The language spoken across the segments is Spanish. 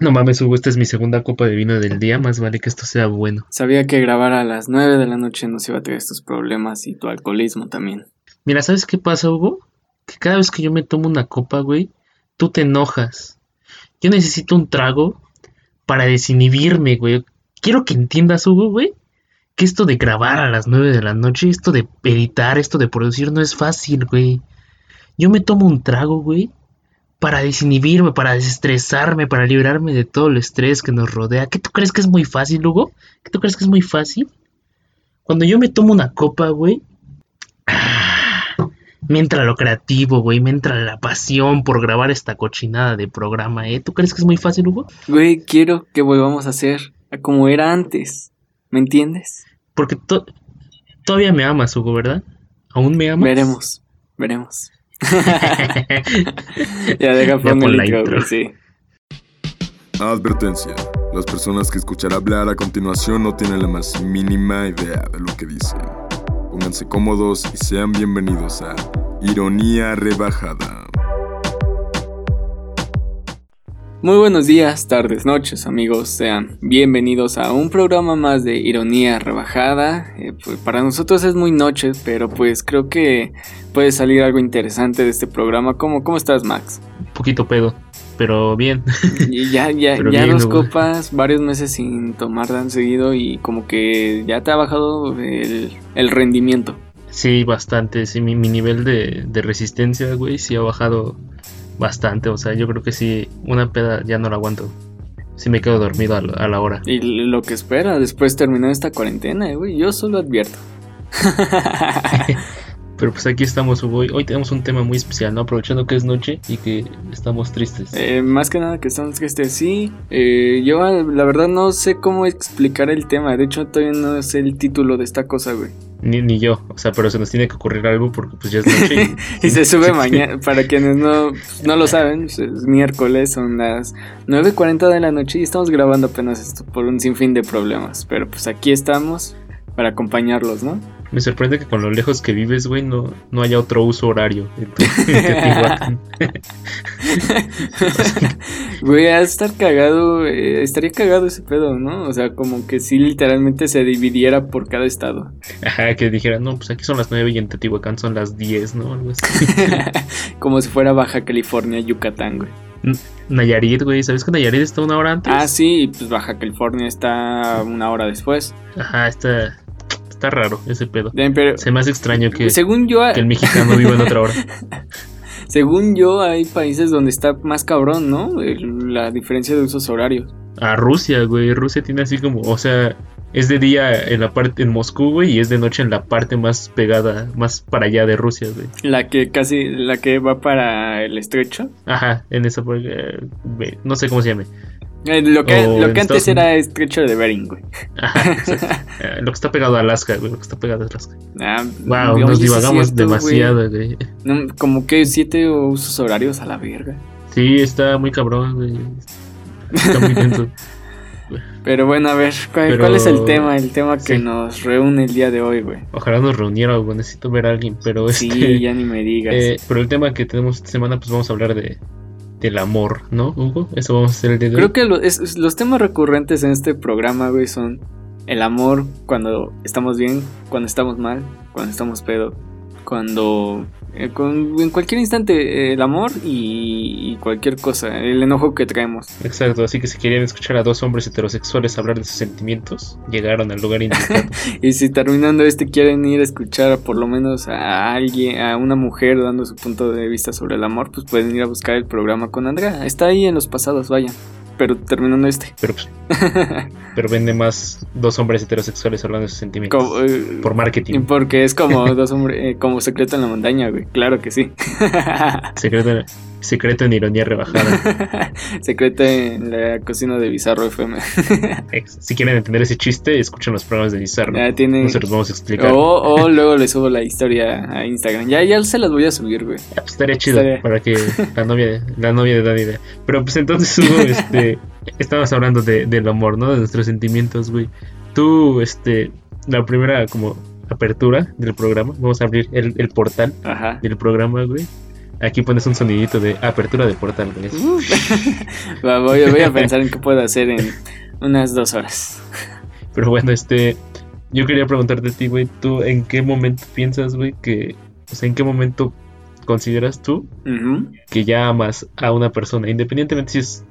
No mames, Hugo, esta es mi segunda copa de vino del día, más vale que esto sea bueno. Sabía que grabar a las 9 de la noche nos iba a traer estos problemas y tu alcoholismo también. Mira, ¿sabes qué pasa, Hugo? Que cada vez que yo me tomo una copa, güey, tú te enojas. Yo necesito un trago para desinhibirme, güey. Quiero que entiendas, Hugo, güey, que esto de grabar a las 9 de la noche, esto de editar, esto de producir no es fácil, güey. Yo me tomo un trago, güey, para desinhibirme, para desestresarme, para librarme de todo el estrés que nos rodea. ¿Qué tú crees que es muy fácil, Hugo? ¿Qué tú crees que es muy fácil? Cuando yo me tomo una copa, güey, me entra lo creativo, güey, me entra la pasión por grabar esta cochinada de programa, ¿eh? ¿Tú crees que es muy fácil, Hugo? Güey, quiero que volvamos a hacer a como era antes. ¿Me entiendes? Porque todavía me amas, Hugo, ¿verdad? ¿Aún me amas? Veremos, veremos. ya deja poner la intro, sí. Advertencia. Las personas que escuchará hablar a continuación no tienen la más mínima idea de lo que dicen. Pónganse cómodos y sean bienvenidos a Ironía Rebajada. Muy buenos días, tardes, noches amigos, sean bienvenidos a un programa más de Ironía Rebajada. Eh, pues para nosotros es muy noche, pero pues creo que puede salir algo interesante de este programa. ¿Cómo, cómo estás Max? Un poquito pedo, pero bien. Y ya, ya, ya dos copas, varios meses sin tomar tan seguido y como que ya te ha bajado el, rendimiento. Sí, bastante, sí, mi, mi nivel de, de resistencia, güey, sí ha bajado bastante. O sea, yo creo que sí, una peda ya no la aguanto. Sí me quedo dormido a, la hora. Y lo que espera después de terminar esta cuarentena, güey, yo solo advierto. Pero pues aquí estamos hoy. Hoy tenemos un tema muy especial, ¿no? Aprovechando que es noche y que estamos tristes. Eh, más que nada que estamos tristes, sí. Eh, yo la verdad no sé cómo explicar el tema. De hecho, todavía no sé el título de esta cosa, güey. Ni, ni yo, o sea, pero se nos tiene que ocurrir algo porque pues ya es noche. y se sube mañana, para quienes no, no lo saben, pues, es miércoles, son las 9.40 de la noche y estamos grabando apenas esto por un sinfín de problemas. Pero pues aquí estamos para acompañarlos, ¿no? Me sorprende que con lo lejos que vives, güey, no, no haya otro uso horario. Güey, a estar cagado, eh, estaría cagado ese pedo, ¿no? O sea, como que si literalmente se dividiera por cada estado. Ajá, que dijera, no, pues aquí son las 9 y en Teotihuacán son las 10, ¿no? Algo así. como si fuera Baja California, Yucatán, güey. Nayarit, güey, ¿sabes que Nayarit está una hora antes? Ah, sí, pues Baja California está una hora después. Ajá, está está raro ese pedo. Se me hace extraño que, según yo, que el mexicano viva en otra hora. según yo, hay países donde está más cabrón, ¿no? La diferencia de usos horarios. A Rusia, güey. Rusia tiene así como, o sea, es de día en la parte en Moscú, güey, y es de noche en la parte más pegada, más para allá de Rusia, güey. La que casi, la que va para el estrecho. Ajá, en esa, eh, no sé cómo se llame. Eh, lo que, lo que antes era estrecho de Bering, güey. Eh, lo que está pegado a Alaska, güey. Lo que está pegado a Alaska. Ah, wow, nos divagamos demasiado, güey. como que siete usos horarios a la verga. Sí, está muy cabrón, güey. Está muy denso. Pero bueno, a ver, ¿cuál, es el tema? El tema que nos reúne el día de hoy, güey. Ojalá nos reuniera, güey. Necesito ver a alguien, pero Sí, este, ya ni me digas. Eh, pero el tema que tenemos esta semana, pues vamos a hablar de, del amor, ¿no, Hugo? Eso vamos a hacer el día de Creo que los temas recurrentes en este programa, güey, son el amor cuando estamos bien, cuando estamos mal, cuando estamos pedo, cuando eh, en cualquier instante el amor y, cualquier cosa, el enojo que traemos. Exacto, así que si querían escuchar a dos hombres heterosexuales hablar de sus sentimientos, llegaron al lugar indicado. y si terminando este quieren ir a escuchar por lo menos a alguien, a una mujer dando su punto de vista sobre el amor, pues pueden ir a buscar el programa con Andrea. Está ahí en los pasados, vayan pero terminando este. Pero, pues, pero vende más dos hombres heterosexuales hablando de sus sentimientos. Eh, por marketing. Porque es como dos hombres, eh, como secreto en la montaña, güey. Claro que sí. secreto, secreto en ironía rebajada. secreto en la cocina de Bizarro FM. si quieren entender ese chiste, escuchen los programas de Bizarro. Ya No se los vamos a explicar. O, luego les subo la historia a Instagram. Ya, ya se las voy a subir, güey. pues estaría chido para que la novia, la novia de Dani Pero pues entonces hubo este estabas hablando de, del amor, ¿no? De nuestros sentimientos, güey. Tú, este, la primera como apertura del programa, vamos a abrir el, portal del programa, güey. Aquí pones un sonidito de apertura de portal, güey. Voy, voy a pensar en qué puedo hacer en unas dos horas. Pero bueno, este. Yo quería preguntarte a ti, güey. ¿Tú en qué momento piensas, güey, que. O sea, en qué momento consideras tú que ya amas a una persona? Independientemente si es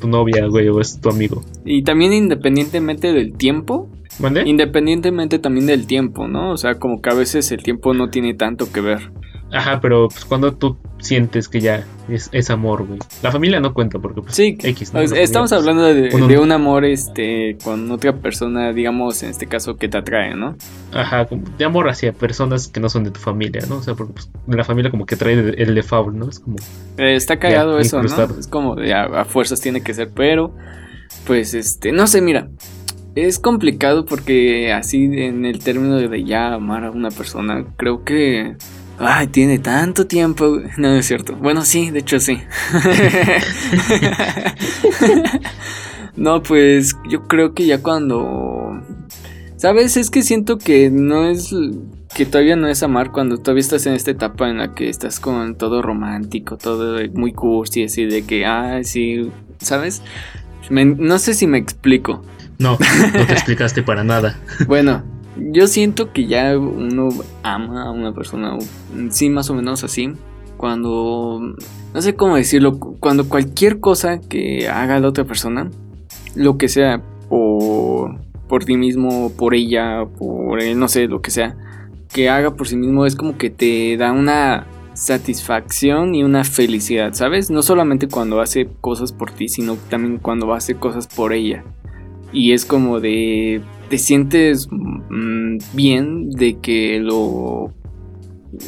tu novia, güey, o es tu amigo. Y también independientemente del tiempo, ¿Mande? independientemente también del tiempo, ¿no? O sea, como que a veces el tiempo no tiene tanto que ver. Ajá, pero pues cuando tú sientes que ya es, es amor, güey. La familia no cuenta porque pues Sí, X, ¿no? La estamos familia, hablando de, uno- de un amor este con otra persona, digamos, en este caso que te atrae, ¿no? pues, Ajá, de amor hacia personas que no son de tu familia, ¿no? O sea, porque pues, la familia como que trae el, el default, ¿no? Es como... Eh, está cagado Ya, eso, ¿no? Es como de a, a fuerzas tiene que ser, pero pues este, no sé, mira, es complicado porque así en el término de ya amar a una persona, creo que ay, tiene tanto tiempo, no, no es cierto. Bueno, sí, de hecho sí. no, pues yo creo que ya cuando ¿Sabes? Es que siento que no es que todavía no es amar cuando todavía estás en esta etapa en la que estás con todo romántico, todo muy cursi, así de que, ah, sí, ¿sabes? Me- no sé si me explico. No, no te explicaste para nada. Bueno, yo siento que ya uno ama a una persona, sí, más o menos así, cuando, no sé cómo decirlo, cuando cualquier cosa que haga la otra persona, lo que sea, por, por ti mismo, por ella, por no sé, lo que sea, que haga por sí mismo es como que te da una satisfacción y una felicidad, ¿sabes? No solamente cuando hace cosas por ti, sino también cuando hace cosas por ella. Y es como de. Te sientes mm, bien de que lo.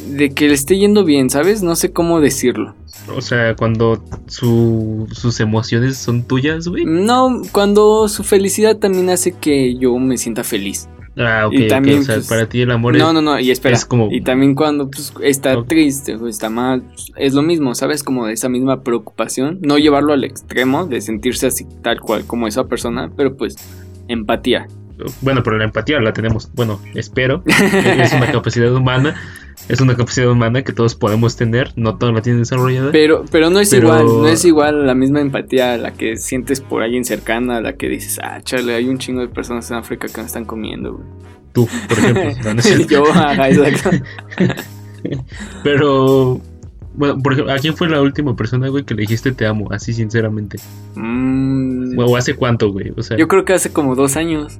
De que le esté yendo bien, ¿sabes? No sé cómo decirlo. O sea, cuando su, sus emociones son tuyas, güey. No, cuando su felicidad también hace que yo me sienta feliz. Ah, ok, Y también, O sea, pues, para ti el amor No, es... no, no, y espera. es como- Y también cuando pues, está triste o está mal, pues, es lo mismo, ¿sabes? Como esa misma preocupación. No llevarlo al extremo de sentirse así tal cual como esa persona, pero pues empatía. Bueno, pero la empatía la tenemos, bueno, espero. es una capacidad humana. Es una capacidad humana que todos podemos tener. No todos la tienen desarrollada. Pero, pero no es Pero- igual, no es igual la misma empatía a la que sientes por alguien cercana, a la que dices, ah, chale, hay un chingo de personas en África que me están comiendo, güey. Tú, por ejemplo. No. Yo, ajá, exacto. Pero, bueno, por ejemplo, ¿a quién fue la última persona, güey, que le dijiste te amo? Así, sinceramente. Mm, ¿O hace cuánto, güey? O sea, yo creo que hace como dos años.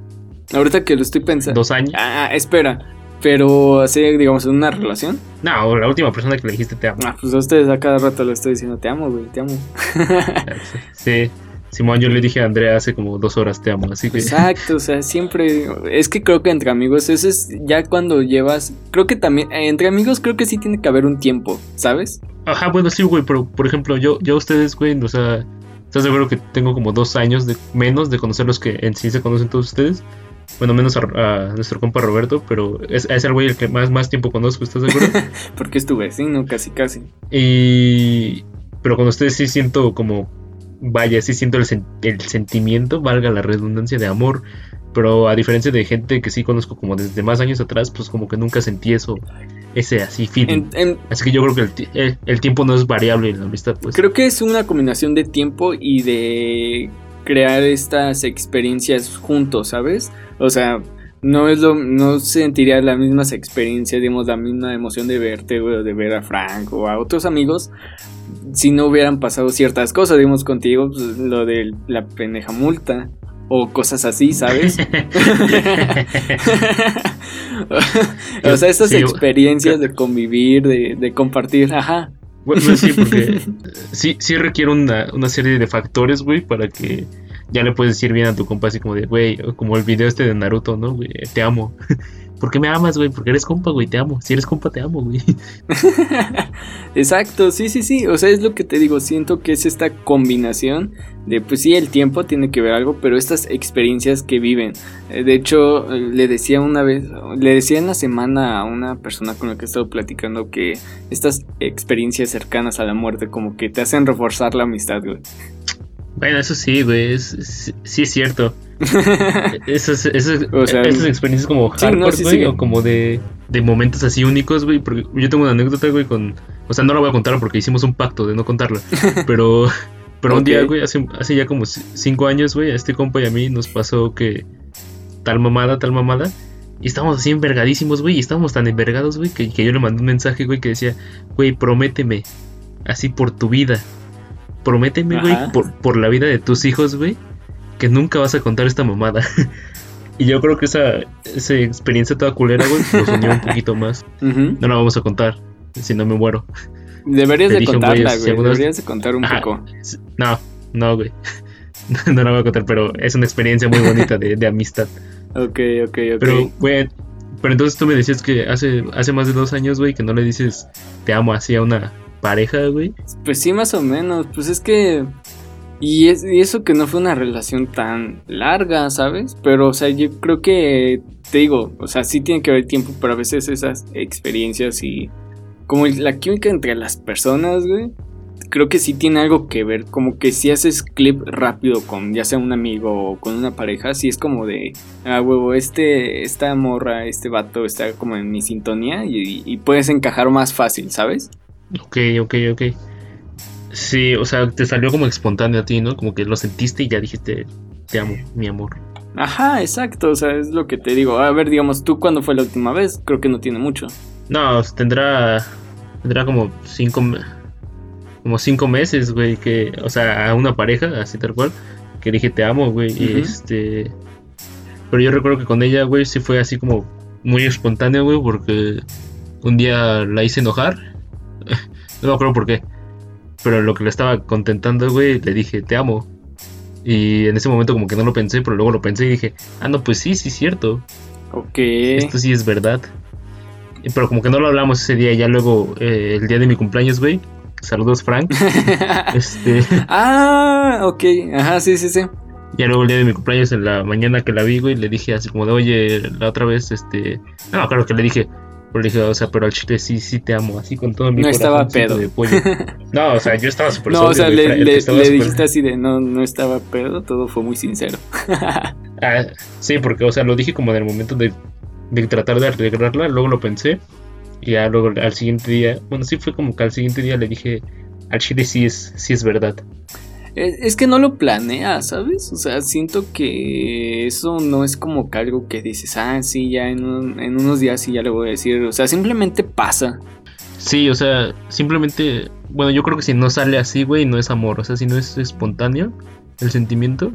Ahorita que lo estoy pensando. dos años. Ah, espera. Pero así, digamos, en una relación. No, la última persona que le dijiste te amo. Ah, pues a ustedes a cada rato le estoy diciendo, te amo, güey, te amo. Sí. Simón, yo le dije a Andrea hace como dos horas te amo, así que... Exacto, o sea, siempre. Es que creo que entre amigos, eso es ya cuando llevas. Creo que también. eh, Entre amigos, creo que sí tiene que haber un tiempo, ¿sabes? Ajá, bueno, sí, güey, pero por ejemplo, yo, yo a ustedes, güey, o sea, ¿estás acuerdo que tengo como dos años de menos de conocerlos que en sí se conocen todos ustedes? Bueno, menos a, a nuestro compa Roberto, pero es, es el güey el que más, más tiempo conozco, ¿estás de acuerdo? Porque es tu vecino, casi, casi. y... Pero con ustedes sí siento como... Vaya, sí siento el, sen- el sentimiento, valga la redundancia, de amor. Pero a diferencia de gente que sí conozco como desde más años atrás, pues como que nunca sentí eso, ese así feeling. En- en- Así que yo creo que el, el- el tiempo no es variable en la amistad, pues. creo que es una combinación de tiempo y de crear estas experiencias juntos, ¿sabes? O sea, no es lo, no sentiría las mismas experiencias, digamos, la misma emoción de verte, o de ver a Frank o a otros amigos, si no hubieran pasado ciertas cosas, digamos, contigo, pues, lo de la pendeja multa. O cosas así, ¿sabes? o sea, yo- experiencias de convivir, de, de compartir, ajá. Bueno, pues sí, porque sí, sí requiere una, una serie de factores, güey, para que ya le puedes decir bien a tu compa, así como de, güey, como el video este de Naruto, ¿no? Te amo. ¿Por qué me amas, güey? Porque eres compa, güey, te amo. Si eres compa, te amo, güey. Exacto, sí, sí, sí. O sea, es lo que te digo. Siento que es esta combinación de, pues sí, el tiempo tiene que ver algo, pero estas experiencias que viven. Eh, De hecho, le decía una vez, le decía en la semana a una persona con la que he estado platicando que estas experiencias cercanas a la muerte como que te hacen reforzar la amistad, güey. Bueno, eso sí, güey, es, sí es cierto. Esas, esas, O sea, esas experiencias como no, hardcore, sí, güey, sí. o como de, de momentos así únicos, güey. Porque yo tengo una anécdota, güey, con, O sea, no la voy a contar porque hicimos un pacto de no contarla. Pero, pero un día, güey, hace, hace ya como cinco años, güey, a este compa y a mí nos pasó que tal mamada, tal mamada. Y estábamos así envergadísimos, güey. Y estábamos tan envergados, güey, que, que yo le mandé un mensaje, güey, que decía, güey, prométeme. Así por tu vida. Prométeme, güey, por, por la vida de tus hijos, güey, que nunca vas a contar esta mamada. y yo creo que esa, esa experiencia toda culera, güey, nos unió un poquito más. No la vamos a contar, si no me muero. Deberías de contarla, güey, Deberías de contar un Ajá. poco. No, no, güey. No la voy a contar, pero es una experiencia muy bonita de, de amistad. Ok, ok, ok. Pero, güey, pero entonces tú me decías que hace, hace más de dos años, güey, que no le dices te amo así a una pareja, güey. Pues sí, más o menos. Pues es que. Y, es, eso que no fue una relación tan larga, ¿sabes? Pero, o sea, yo creo que. Te digo, o sea, sí tiene que haber tiempo, pero a veces esas experiencias y. Como la química entre las personas, güey. Creo que sí tiene algo que ver. Como que si haces clip rápido con ya sea un amigo o con una pareja, sí es como de. Ah, huevo, este, esta morra, este vato está como en mi sintonía y puedes encajar más fácil, ¿sabes? Ok, ok, ok. Sí, o sea, te salió como espontáneo a ti, ¿no? Como que lo sentiste y ya dijiste te amo, mi amor. Ajá, exacto, o sea, es lo que te digo. A ver, digamos, ¿tú cuándo fue la última vez? Creo que no tiene mucho. No, tendrá. Tendrá como cinco. Como cinco meses, güey. Que. O sea, a una pareja, así tal cual. Que dije te amo, güey. Ujú. este. Pero yo recuerdo que con ella, güey, sí fue así como muy espontáneo, güey. Porque un día la hice enojar. No me acuerdo por qué. Pero lo que le estaba contentando, güey, le dije te amo. Y en ese momento como que no lo pensé, pero luego lo pensé y dije, ah, no, pues sí, sí es cierto. Ok. Esto sí es verdad. Pero como que no lo hablamos ese día, ya luego eh, el día de mi cumpleaños, güey. Saludos, Frank. este, ah, ok. Ajá, sí, sí, sí. ya luego el día de mi cumpleaños en la mañana que la vi, güey, le dije así como de, oye, la otra vez, este, no acuerdo que le dije, pero le dije, o sea, pero al chile sí, sí te amo, así con todo mi No estaba pedo. de pollo. No, o sea, yo estaba súper No, o sea, le, dijiste así de no, no estaba pedo, todo fue muy sincero. Ah, sí, porque, o sea, lo dije como en el momento de, de tratar de arreglarla, luego lo pensé. Y ya luego al siguiente día, bueno, sí fue como que al siguiente día le dije, al chile sí es, sí es verdad. Es, es que no lo planeas, ¿sabes? O sea, siento que eso no es como que algo que dices, ah, sí, ya en, un- en unos días sí ya le voy a decir. O sea, simplemente pasa. Sí, o sea, simplemente, bueno, yo creo que si no sale así, güey, no es amor, o sea, si no es espontáneo el sentimiento,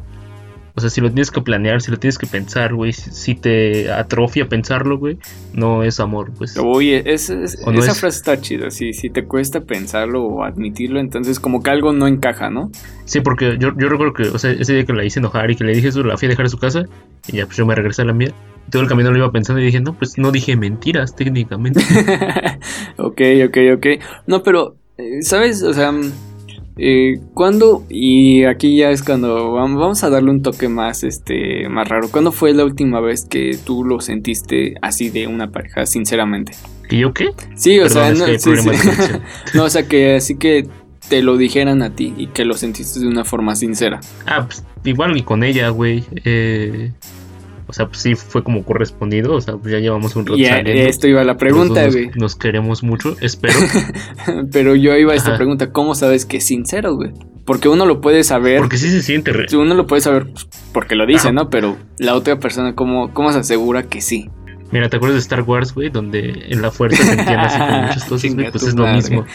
o sea, si lo tienes que planear, si lo tienes que pensar, güey, si, si te atrofia pensarlo, güey, no es amor, pues. Oye, es- es- no esa es- frase está chida. Si, si te cuesta pensarlo o admitirlo, entonces como que algo no encaja, ¿no? Sí, porque yo, yo recuerdo que, o sea, ese día que la hice enojar y que le dije eso, la fui a dejar a su casa y ya, pues yo me regresé a la mía. Todo el camino lo iba pensando y dije, no, pues no dije mentiras técnicamente. ok, ok, ok. No, pero, eh, ¿sabes? O sea, eh, ¿cuándo? Y aquí ya es cuando vam- vamos a darle un toque más, este, más raro. ¿Cuándo fue la última vez que tú lo sentiste así de una pareja, sinceramente? ¿Y yo qué? Sí, o Perdón, sea, no, sí, sí. no, o sea, que así que te lo dijeran a ti y que lo sentiste de una forma sincera. Ah, pues igual y con ella, güey. Eh, o sea, pues sí fue como correspondido, o sea, pues ya llevamos un rato Y a saliendo. esto iba la pregunta, güey. nos, nos queremos mucho, espero. Pero yo iba a esta Ajá. pregunta, ¿cómo sabes que es sincero, güey? Porque uno lo puede saber, Porque sí se siente re- uno lo puede saber pues, porque lo dice, Ajá. ¿no? Pero la otra persona, ¿cómo, cómo se asegura que sí? Mira, ¿te acuerdas de Star Wars, güey? Donde en la fuerza se entiende así con muchas cosas, güey. Pues es lo mismo.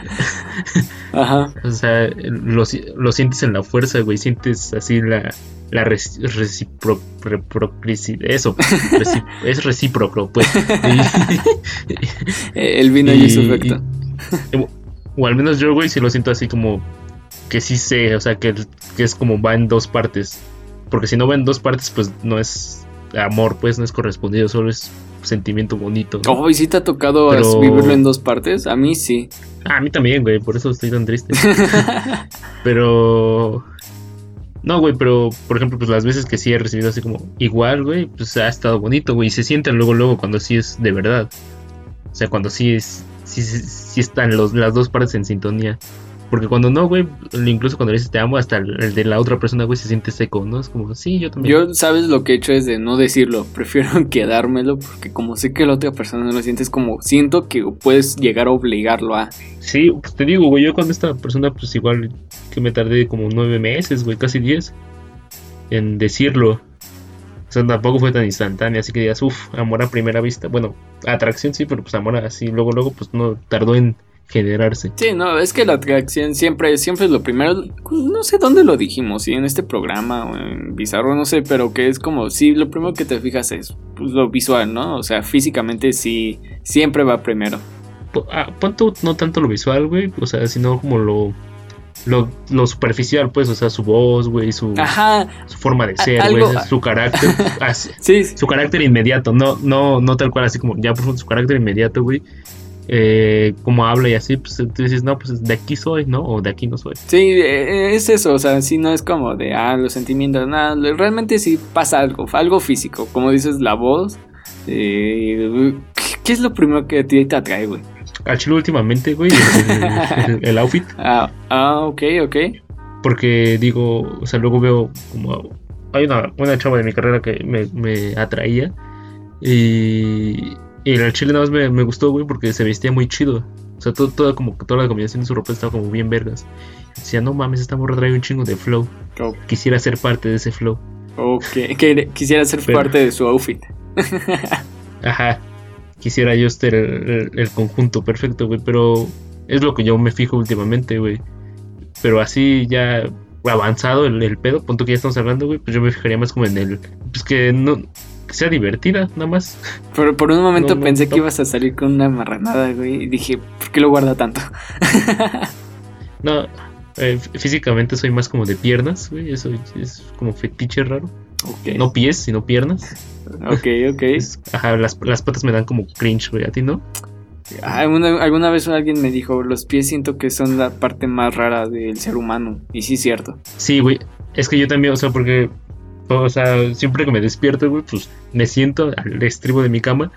Ajá. O sea, lo sientes en la fuerza, güey. Sientes así la, la reprocrici- Eso, reci- es recíproco, pues. El vino Y- y su efecto. o al menos yo, güey, sí lo siento así como que sí sé, o sea, que, que es como va en dos partes. Porque si no va en dos partes, pues no es amor, pues no es correspondido, solo es sentimiento bonito. ¿no? Oh, ¿y si te ha tocado Pero- vivirlo en dos partes? A mí sí. A mí también, güey, por eso estoy tan triste. pero... No, güey, pero por ejemplo, pues las veces que sí he recibido así como igual, güey, pues ha estado bonito, güey, y se siente luego, luego cuando sí es de verdad. O sea, cuando sí es, sí, sí, sí están los, las dos partes en sintonía. Porque cuando no, güey, incluso cuando le dices te amo, hasta el, el de la otra persona, güey, se siente seco, ¿no? Es como, sí, yo también. Yo, ¿sabes lo que he hecho? Es de no decirlo. Prefiero quedármelo porque como sé que la otra persona no lo siente, es como siento que puedes llegar a obligarlo a... Sí, pues te digo, güey, yo con esta persona, pues igual que me tardé como nueve meses, güey, casi diez, en decirlo. O sea, tampoco fue tan instantáneo, así que digas, uff, amor a primera vista. Bueno, atracción sí, pero pues amor así, luego, luego, pues no tardó en generarse. Sí, no, es que la atracción siempre, siempre es lo primero. No sé dónde lo dijimos, si en este programa o en Bizarro, no sé, pero que es como, sí, lo primero que te fijas es pues, lo visual, ¿no? O sea, físicamente sí, siempre va primero. Po- ah, no tanto lo visual, güey, o sea, sino como lo, lo, lo superficial, pues, o sea, su voz, güey, su, forma de ser, güey, su carácter, así- sí, su carácter inmediato, no, no, no tal cual, así como ya por su carácter inmediato, güey, eh, como habla y así, pues tú dices, no, pues de aquí soy, ¿no? O de aquí no soy. Sí, eh, es eso, o sea, sí no es como de, ah, los sentimientos, nada, realmente sí pasa algo, algo físico, como dices, la voz, eh, ¿qué- ¿qué es lo primero que a ti te atrae, güey? Al chile últimamente, güey, el, el- el outfit, Ah, ah, ok, ok, porque digo, o sea, luego veo como, hay una, una chava de mi carrera que me, me atraía y, y el chile nada más me, me gustó, güey, porque se vestía muy chido. O sea, todo, toda, como, toda la combinación de su ropa estaba como bien vergas. Decía, no mames, esta morra trae un chingo de flow. Oh, Quisiera ser parte de ese flow. ok, quisiera ser Pero- parte de su outfit. Ajá. Quisiera yo ser el, conjunto perfecto, güey. Pero es lo que yo me fijo últimamente, güey. Pero así ya avanzado el, el pedo, punto que ya estamos hablando, güey. Pues yo me fijaría más como en el. Pues que no. Que sea divertida, nada más. Pero por un momento No, pensé no. que ibas a salir con una marranada, güey, y dije, ¿por qué lo guarda tanto? No. eh, fí- físicamente soy más como de piernas, güey. Eso es como fetiche raro. No pies, sino piernas. ok, ok. Es- ajá, las, las patas me dan como cringe, güey. A ti no. Alguna, alguna vez alguien me dijo, los pies siento que son la parte más rara del ser humano. Y sí es cierto. Sí, güey. Es que yo también, o sea, porque. O sea, siempre que me despierto, güey, pues me siento al estribo de mi cama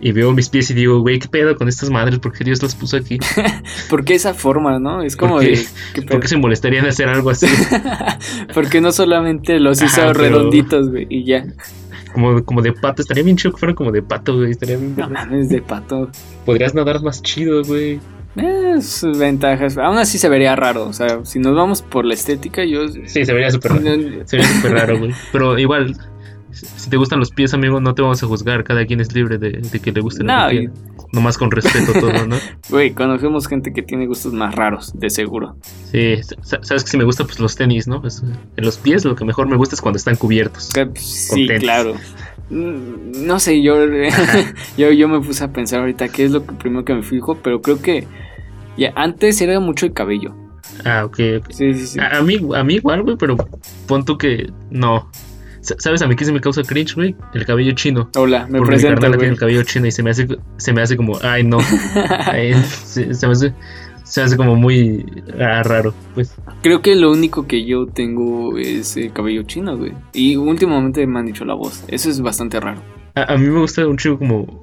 y veo mis pies y digo, güey, ¿qué pedo con estas madres? ¿Por qué Dios las puso aquí? ¿Por qué esa forma, no? Es como ¿Por qué? de... ¿qué ¿Por pedo? qué se molestarían en hacer algo así? ¿Por qué no solamente los hizo Ajá, pero- redonditos, güey? Y ya. Como, como de pato. Estaría bien chido que fueran como de pato, güey. Estaría bien. No mames, de pato. Podrías nadar más chido, güey. Eh, sus ventajas. Aún así se vería raro. O sea, si nos vamos por la estética, yo... Sí, se vería súper raro. Se vería súper raro, güey. Pero igual, si te gustan los pies, amigo, no te vamos a juzgar. Cada quien es libre de, de que le guste lo No, que y- quiera. Nomás con respeto todo, ¿no? Güey, conocemos gente que tiene gustos más raros, de seguro. Sí, sa- sabes que si me gusta, pues los tenis, ¿no? Pues, en los pies lo que mejor me gusta es cuando están cubiertos. Pues, sí, tenis. claro. Mm, No sé, yo, yo, yo me puse a pensar ahorita qué es lo que primero que me fijo, pero creo que ya antes era mucho el cabello. Ah, ok, ok. Sí, sí, sí. A, a mí, a mí igual, güey, pero pon tú que no. Sa- ¿Sabes a mí qué se me causa cringe, güey? El cabello chino. Hola, me Porque mi presento, carnal tiene el cabello chino y se me hace, se me hace como, ay, no. Ay, se, se me hace, se me hace como muy ah, raro, pues. Creo que lo único que yo tengo es el cabello chino, güey. Y últimamente me han dicho la voz. Eso es bastante raro. A, a mí me gusta un chico como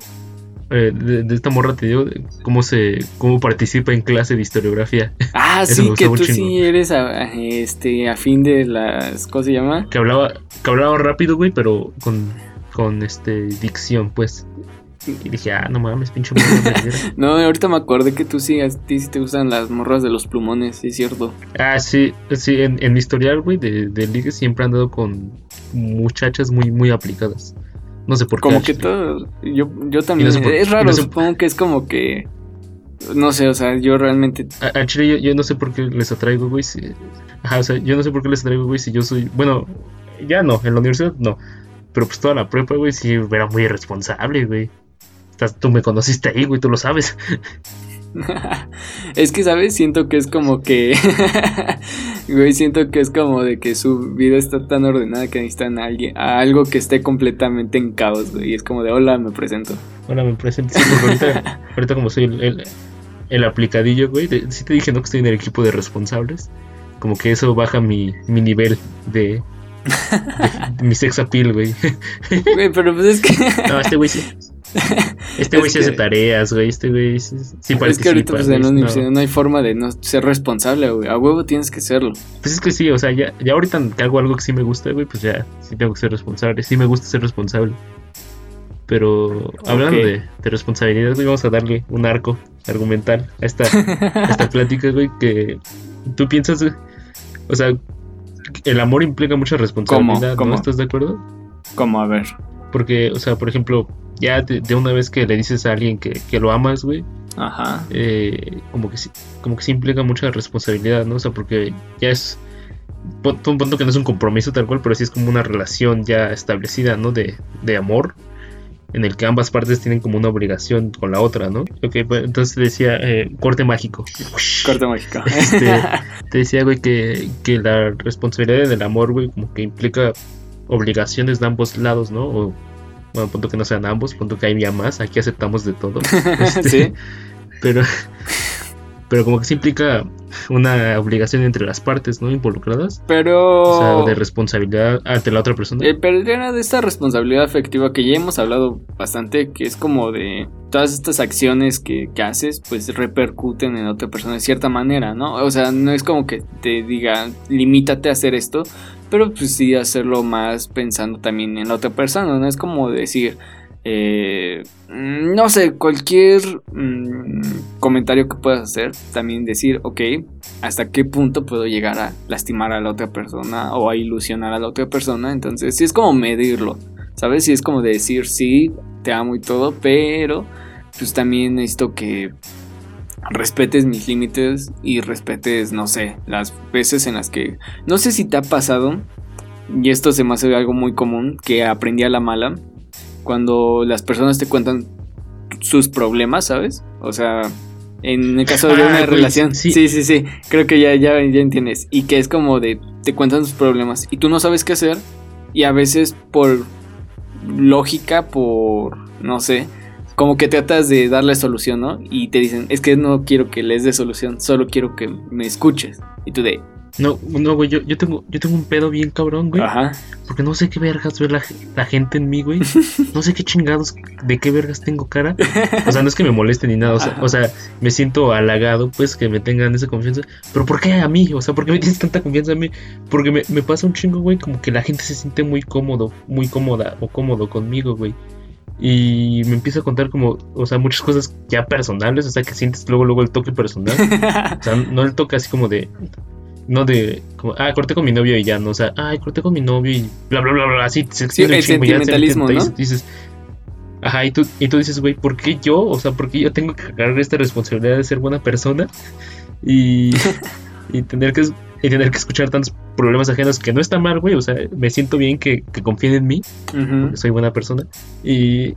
eh, de, de esta morra, te digo, cómo se, cómo participa en clase de historiografía. Ah, sí, que tú chingo. sí eres a, este, a fin de las... ¿Cómo se llama? Que hablaba, que hablaba rápido, güey, pero con, con este dicción, pues. Y dije, ah, no mames, pinche morra. No, ahorita me acordé que tú sí, a ti sí te gustan las morras de los plumones, sí es cierto. Ah, sí, sí, en, en mi historial, güey, de, de ligue siempre he andado con muchachas muy, muy aplicadas. No sé por qué. Como al que todo, yo, yo también, sé por- es raro, no sé- supongo que es como que, no sé, o sea, yo realmente, A, a Chile yo, yo no sé por qué les atraigo, güey. Si... Ajá, o sea, yo no sé por qué les atraigo, güey, si yo soy... Bueno, ya no, en la universidad no. Pero pues toda la prepa, güey, sí era muy irresponsable, güey. Tú me conociste ahí, güey, tú lo sabes. es que, ¿sabes? Siento que es como que, güey, siento que es como de que su vida está tan ordenada que necesitan a alguien, a algo que esté completamente en caos, güey, y es como de, hola, me presento. Ahora me presento. Sí, ahorita, ahorita como soy el, el, el aplicadillo, güey. te- sí te dije, ¿no? Que estoy en el equipo de responsables. Como que eso baja mi, mi nivel de... de- de mi sex appeal, güey. Güey, pero pues es que... No, este güey sí. Este güey Es sí hace que- tareas, güey. Este güey sí, sí es que ahorita pues, en la universidad no. no. hay forma de no ser responsable, güey. A huevo tienes que serlo. Pues es que sí, o sea, ya, ya ahorita que hago algo que sí me gusta, güey, pues ya sí tengo que ser responsable. Sí me gusta ser responsable. Pero hablando de, de responsabilidad, güey, vamos a darle un arco argumental a esta, a esta plática, güey, que tú piensas, güey, o sea, el amor implica mucha responsabilidad, ¿Cómo? ¿no? ¿Estás de acuerdo? Como a ver. Porque, o sea, por ejemplo, ya de, de una vez que le dices a alguien que, que lo amas, güey, Ajá. eh, como que sí, como que sí implica mucha responsabilidad, ¿no? O sea, porque ya es un punto que no es un compromiso tal cual, pero sí es como una relación ya establecida, ¿no? De, de amor, en el que ambas partes tienen como una obligación con la otra, ¿no? Ok, pues entonces te decía, eh, corte mágico. Corte mágico. Este, te decía, güey, que, que la responsabilidad del amor, güey, como que implica obligaciones de ambos lados, ¿no? O, bueno, punto que no sean ambos, punto que hay ya más, aquí aceptamos de todo. Este, sí. pero, pero como que sí implica una obligación entre las partes, ¿no? Involucradas. Pero. O sea, de responsabilidad ante la otra persona. Eh, pero era de esta responsabilidad afectiva que ya hemos hablado bastante, que es como de todas estas acciones que, que haces, pues repercuten en otra persona de cierta manera, ¿no? O sea, no es como que te diga, limítate a hacer esto, pero pues sí hacerlo más pensando también en la otra persona, ¿no? Es como decir, eh, mm, no sé, cualquier mm, comentario que puedas hacer, también decir, ok, hasta qué punto puedo llegar a lastimar a la otra persona o a ilusionar a la otra persona. Entonces, sí es como medirlo, ¿sabes? Sí es como decir, sí, te amo y todo, pero pues también necesito que respetes mis límites y respetes, no sé, las veces en las que, no sé si te ha pasado, y esto se me hace algo muy común, que aprendí a la mala, cuando las personas te cuentan sus problemas, ¿sabes? O sea, en el caso de Ah, una relación, sí. sí. sí, sí, creo que ya, ya, ya entiendes, y que es como de, te cuentan sus problemas y tú no sabes qué hacer, y a veces por lógica, por, no sé, como que tratas de darle solución, ¿no? Y te dicen, es que no quiero que les dé solución, solo quiero que me escuches. Y tú de, No, no, güey, yo, yo tengo, yo tengo un pedo bien cabrón, güey. ajá, Porque no sé qué vergas ve la, la gente en mí, güey. No sé qué chingados, de qué vergas tengo cara. O sea, no es que me moleste ni nada. O sea, Ajá. o sea, me siento halagado, pues, que me tengan esa confianza. Pero ¿por qué a mí? O sea, ¿por qué me tienes tanta confianza a mí? Porque me, me pasa un chingo, güey, como que la gente se siente muy cómodo, muy cómoda o cómodo conmigo, güey. Y me empieza a contar como, o sea, muchas cosas ya personales, o sea, que sientes luego, luego el toque personal. O sea, no el toque así como de. No de. Como, ah, corté con mi novio y ya, no. O sea, ay, corté con mi novio y bla, bla, bla, bla. Así se extiende el chingo, ya se sentimentalismo, ¿no? dices. Ajá, y tú, y tú dices, güey, ¿por qué yo? O sea, ¿por qué yo tengo que cargar esta responsabilidad de ser buena persona? Y. y tener que. Y tener que escuchar tantos problemas ajenos que no está mal, güey. O sea, me siento bien que, que confíen en mí porque soy buena persona. Y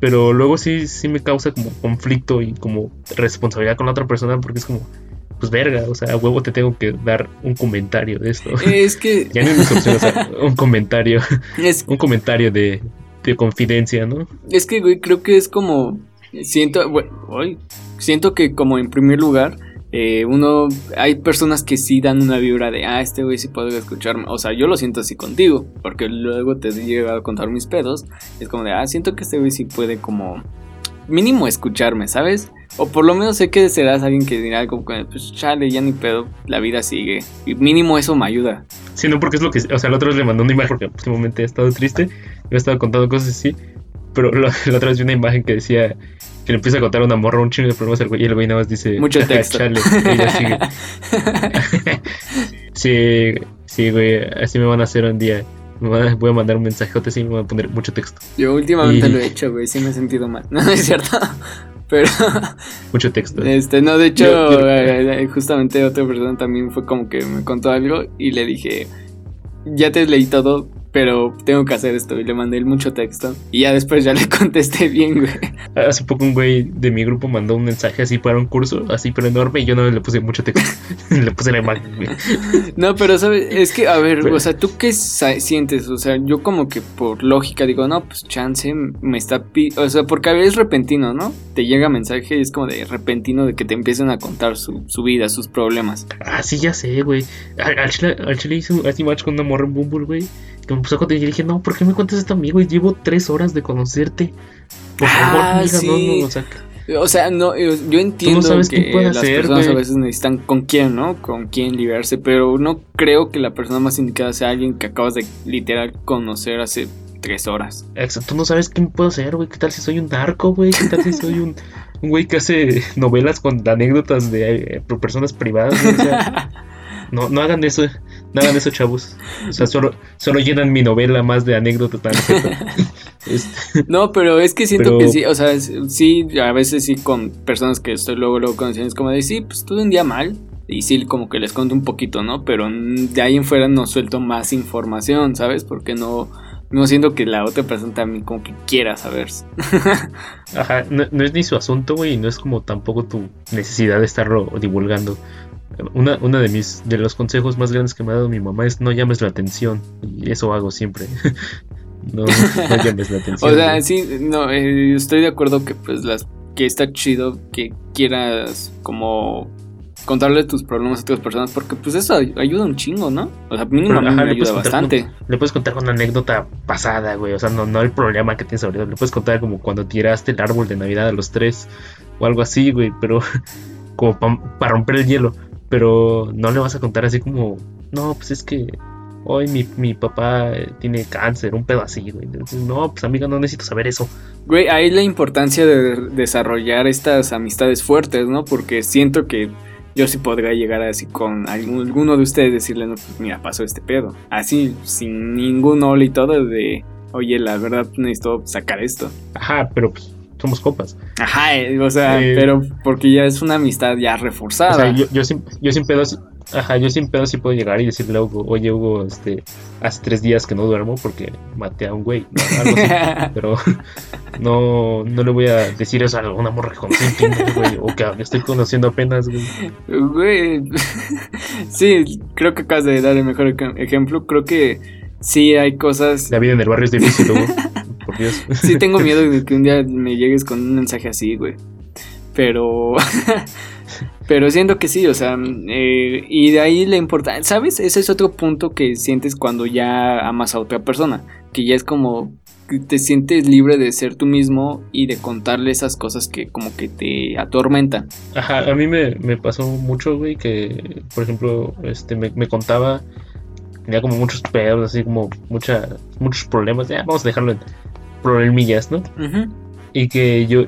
pero luego sí, sí me causa como conflicto y como responsabilidad con la otra persona porque es como, pues verga, o sea, a huevo te tengo que dar un comentario de esto. es que, ya no es mi opción, o sea, un comentario, es, un comentario de, de confidencia, ¿no? es que, güey, creo que es como, siento, bueno, siento que como en primer lugar, eh, uno, hay personas que sí dan una vibra de, ah, este güey sí puede escucharme. O sea, yo lo siento así contigo, porque luego te he llegado a contar mis pedos. Es como de, ah, siento que este güey sí puede como, mínimo escucharme, ¿sabes? O por lo menos sé que serás alguien que dirá como, que, pues chale, ya ni pedo, la vida sigue. Y mínimo eso me ayuda. Sí, no, porque es lo que, o sea, la otra vez le mandó una imagen porque últimamente he estado triste, me he estado contando cosas así, pero la, la otra vez una imagen que decía que le empieza a contar a una morra un chingo de problemas al güey y el güey nada más dice Mucho texto. Chale, ella sigue. sí, sí, güey, así me van a hacer un día. Me van a- voy a mandar un mensajote así y me van a poner mucho texto. Yo últimamente Y- lo he hecho, güey, sí me he sentido mal. No, es cierto. Pero, Mucho texto. este, no, de hecho, Yo- yo- eh, eh, justamente otra persona también fue como que me contó algo y le dije, ya te leí todo, pero tengo que hacer esto. Y le mandé mucho texto. Y ya después ya le contesté bien, güey. Hace poco un güey de mi grupo mandó un mensaje así para un curso, así pero enorme, y yo no le puse mucho texto. le puse la imagen, güey. No, pero sabes, es que, a ver, Pero- o sea, ¿tú qué sientes? O sea, yo como que por lógica digo, no, pues chance me está pi O sea, porque a veces es repentino, ¿no? Te llega mensaje y es como de repentino de que te empiecen a contar su, su vida, sus problemas. Ah, sí, ya sé, güey. Al, al chile, al chile hice un match con una morra en Bumble, güey. Que me puso a contar y dije, no, ¿por qué me cuentas esto a mí, güey? Llevo tres horas de conocerte. Por favor, Ah, amiga, no, sí. no, o sea, O sea, no, yo entiendo sabes que las hacer, personas a veces necesitan con quién, ¿no? Con quién librarse, pero no creo que la persona más indicada sea alguien que acabas de literal conocer hace tres horas. Exacto, tú no sabes me puedo hacer, güey. ¿Qué tal si soy un narco, güey? ¿Qué tal si soy un, un güey que hace novelas con anécdotas de eh, personas privadas? güey? O sea, no, no hagan eso, no hagan eso, chavos. O sea, solo, solo llenan mi novela más de anécdotas. tan Este, No, pero es que siento Pero- que sí, o sea, sí, a veces sí con personas que estoy luego, luego conociendo, es como de, sí, pues tuve un día mal, y sí, como que les cuento un poquito, ¿no? Pero de ahí en fuera no suelto más información, ¿sabes? Porque no, no siento que la otra persona también como que quiera saber. Ajá, no, no es ni su asunto, güey, y no es como tampoco tu necesidad de estarlo divulgando. Una, una de mis de los consejos más grandes que me ha dado mi mamá es no llames la atención. Y eso hago siempre. no, no llames la atención. O sea, sí, no, eh, estoy de acuerdo que pues las que está chido que quieras como contarle tus problemas a otras personas porque pues eso ay- ayuda un chingo, ¿no? O sea, mínimo a mí Ajá, me ayuda bastante. Le puedes contar una anécdota pasada, güey. O sea, no, no el problema que tienes ahorita. Le puedes contar como cuando tiraste el árbol de Navidad a los tres o algo así, güey. Pero como para romper el hielo. Pero no le vas a contar así como, no, pues es que hoy mi, mi papá eh, tiene cáncer, un pedo así, güey. Entonces, no, pues amiga, no necesito saber eso. Güey, ahí la importancia de desarrollar estas amistades fuertes, ¿no? Porque siento que yo sí podría llegar así con alguno de ustedes decirle, no, pues mira, pasó este pedo. Así, sin ningún hola y todo de, oye, la verdad necesito sacar esto. Ajá, pero pues somos copas. Ajá, eh, o sea, Eh, pero porque ya es una amistad ya reforzada. O sea, yo, yo, sin, yo sin pedos, ajá, yo sin pedos sí puedo llegar y decirle a Hugo, oye Hugo, este, hace tres días que no duermo porque maté a un güey, ¿no? algo así. Pero no, no le voy a decir eso a una morra que conocí güey, o que estoy conociendo apenas, güey. Güey, sí, creo que acabas de dar el mejor ej- ejemplo. Creo que sí hay cosas. La vida en el barrio es difícil, Hugo, por Dios. Sí tengo miedo de que un día me llegues con un mensaje así, güey. Pero... Pero siento que sí, o sea, eh, y de ahí la importancia, ¿sabes? Ese es otro punto que sientes cuando ya amas a otra persona, que ya es como que te sientes libre de ser tú mismo y de contarle esas cosas que como que te atormentan. Ajá, a mí me, me pasó mucho, güey, que, por ejemplo, este, me, me contaba, tenía como muchos pedos, así como mucha, muchos problemas, ya, vamos a dejarlo en problemillas, ¿no? Ujú. y que yo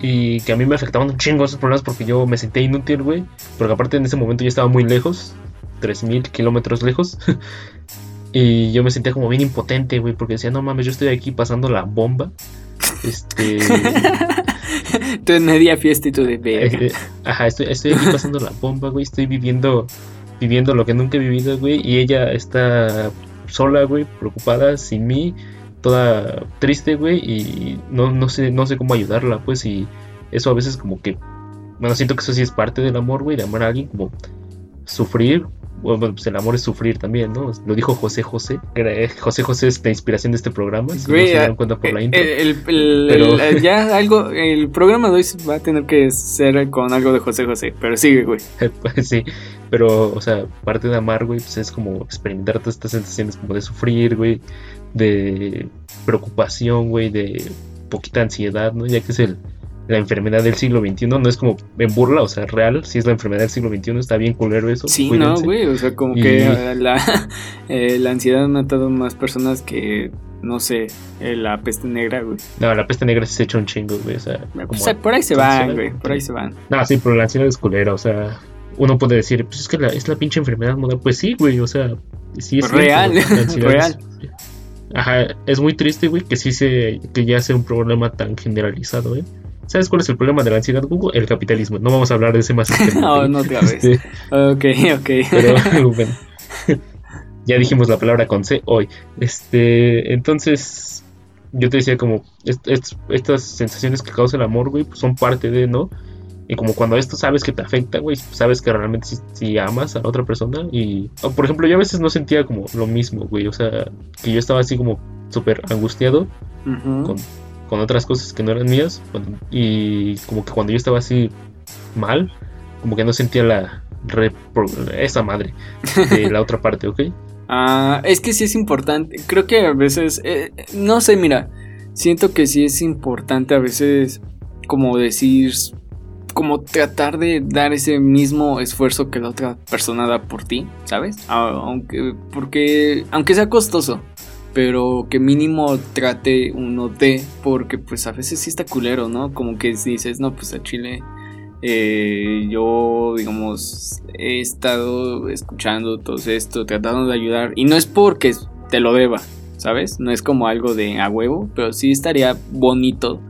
y que a mí me afectaban un chingo esos problemas porque yo me sentía inútil, güey, porque aparte en ese momento yo estaba muy lejos, 3000 kilómetros lejos, y yo me sentía como bien impotente, güey, porque decía, no mames, yo estoy aquí pasando la bomba, este, Tú en media fiesta y tú de verga. eh, ajá, estoy, estoy aquí pasando la bomba, güey, estoy viviendo, viviendo lo que nunca he vivido, güey, y ella está sola, güey, preocupada, sin mí, toda triste, güey, y no, no sé, no sé cómo ayudarla, pues, y eso a veces como que, bueno, siento que eso sí es parte del amor, güey, de amar a alguien, como sufrir, bueno, pues el amor es sufrir también, ¿no? Lo dijo José José, que eh, José José es la inspiración de este programa, si no Güey, se dieron cuenta por la eh, intro. el- el- el- Pero- el- ya algo, el programa de hoy va a tener que ser con algo de José José, pero sigue, güey. Pues sí, pero, o sea, parte de amar, güey, pues es como experimentar todas estas sensaciones como de sufrir, güey, de preocupación, güey, de poquita ansiedad, ¿no? Ya que es el, la enfermedad del siglo XXI, no es como en burla, o sea, real, si es la enfermedad del siglo XXI, está bien culero eso. Sí, no, güey, o sea, como Y- que la, eh, la ansiedad ha matado más personas que, no sé, eh, la peste negra, güey. No, la peste negra sí se echa un chingo, güey, o sea, como... O sea, por ahí se van, güey, por ahí se van. No, sí, pero la ansiedad es culera, o sea, uno puede decir, pues es que la, es la pinche enfermedad moderna. Pues sí, güey, o sea, sí es Real, cierto, real. es- Ajá, es muy triste, güey, que sí se, que ya sea un problema tan generalizado, ¿eh? ¿Sabes cuál es el problema de la ansiedad, Google? El capitalismo. No vamos a hablar de ese más. No, no otra vez. Este, Ok, ok. pero bueno, ya dijimos la palabra con C hoy. Este, entonces, yo te decía como, est- est- estas sensaciones que causa el amor, güey, pues son parte de, ¿no? Y como cuando esto sabes que te afecta, güey, sabes que realmente sí amas a la otra persona. Y, o, por ejemplo, yo a veces no sentía como lo mismo, güey. O sea, que yo estaba así como súper angustiado con, con otras cosas que no eran mías. cuando- y como que cuando yo estaba así mal, como que no sentía la esa madre de la otra parte, ¿ok? Ah, es que sí es importante. Creo que a veces, eh, no sé, mira, siento que sí es importante a veces como decir, como tratar de dar ese mismo esfuerzo que la otra persona da por ti, ¿sabes? Aunque, porque, aunque sea costoso, pero que mínimo trate uno de, porque pues a veces sí está culero, ¿no? Como que dices, no, pues a Chile eh, yo, digamos, he estado escuchando todo esto, tratando de ayudar, y no es porque te lo deba, ¿sabes? No es como algo de a huevo, pero sí estaría bonito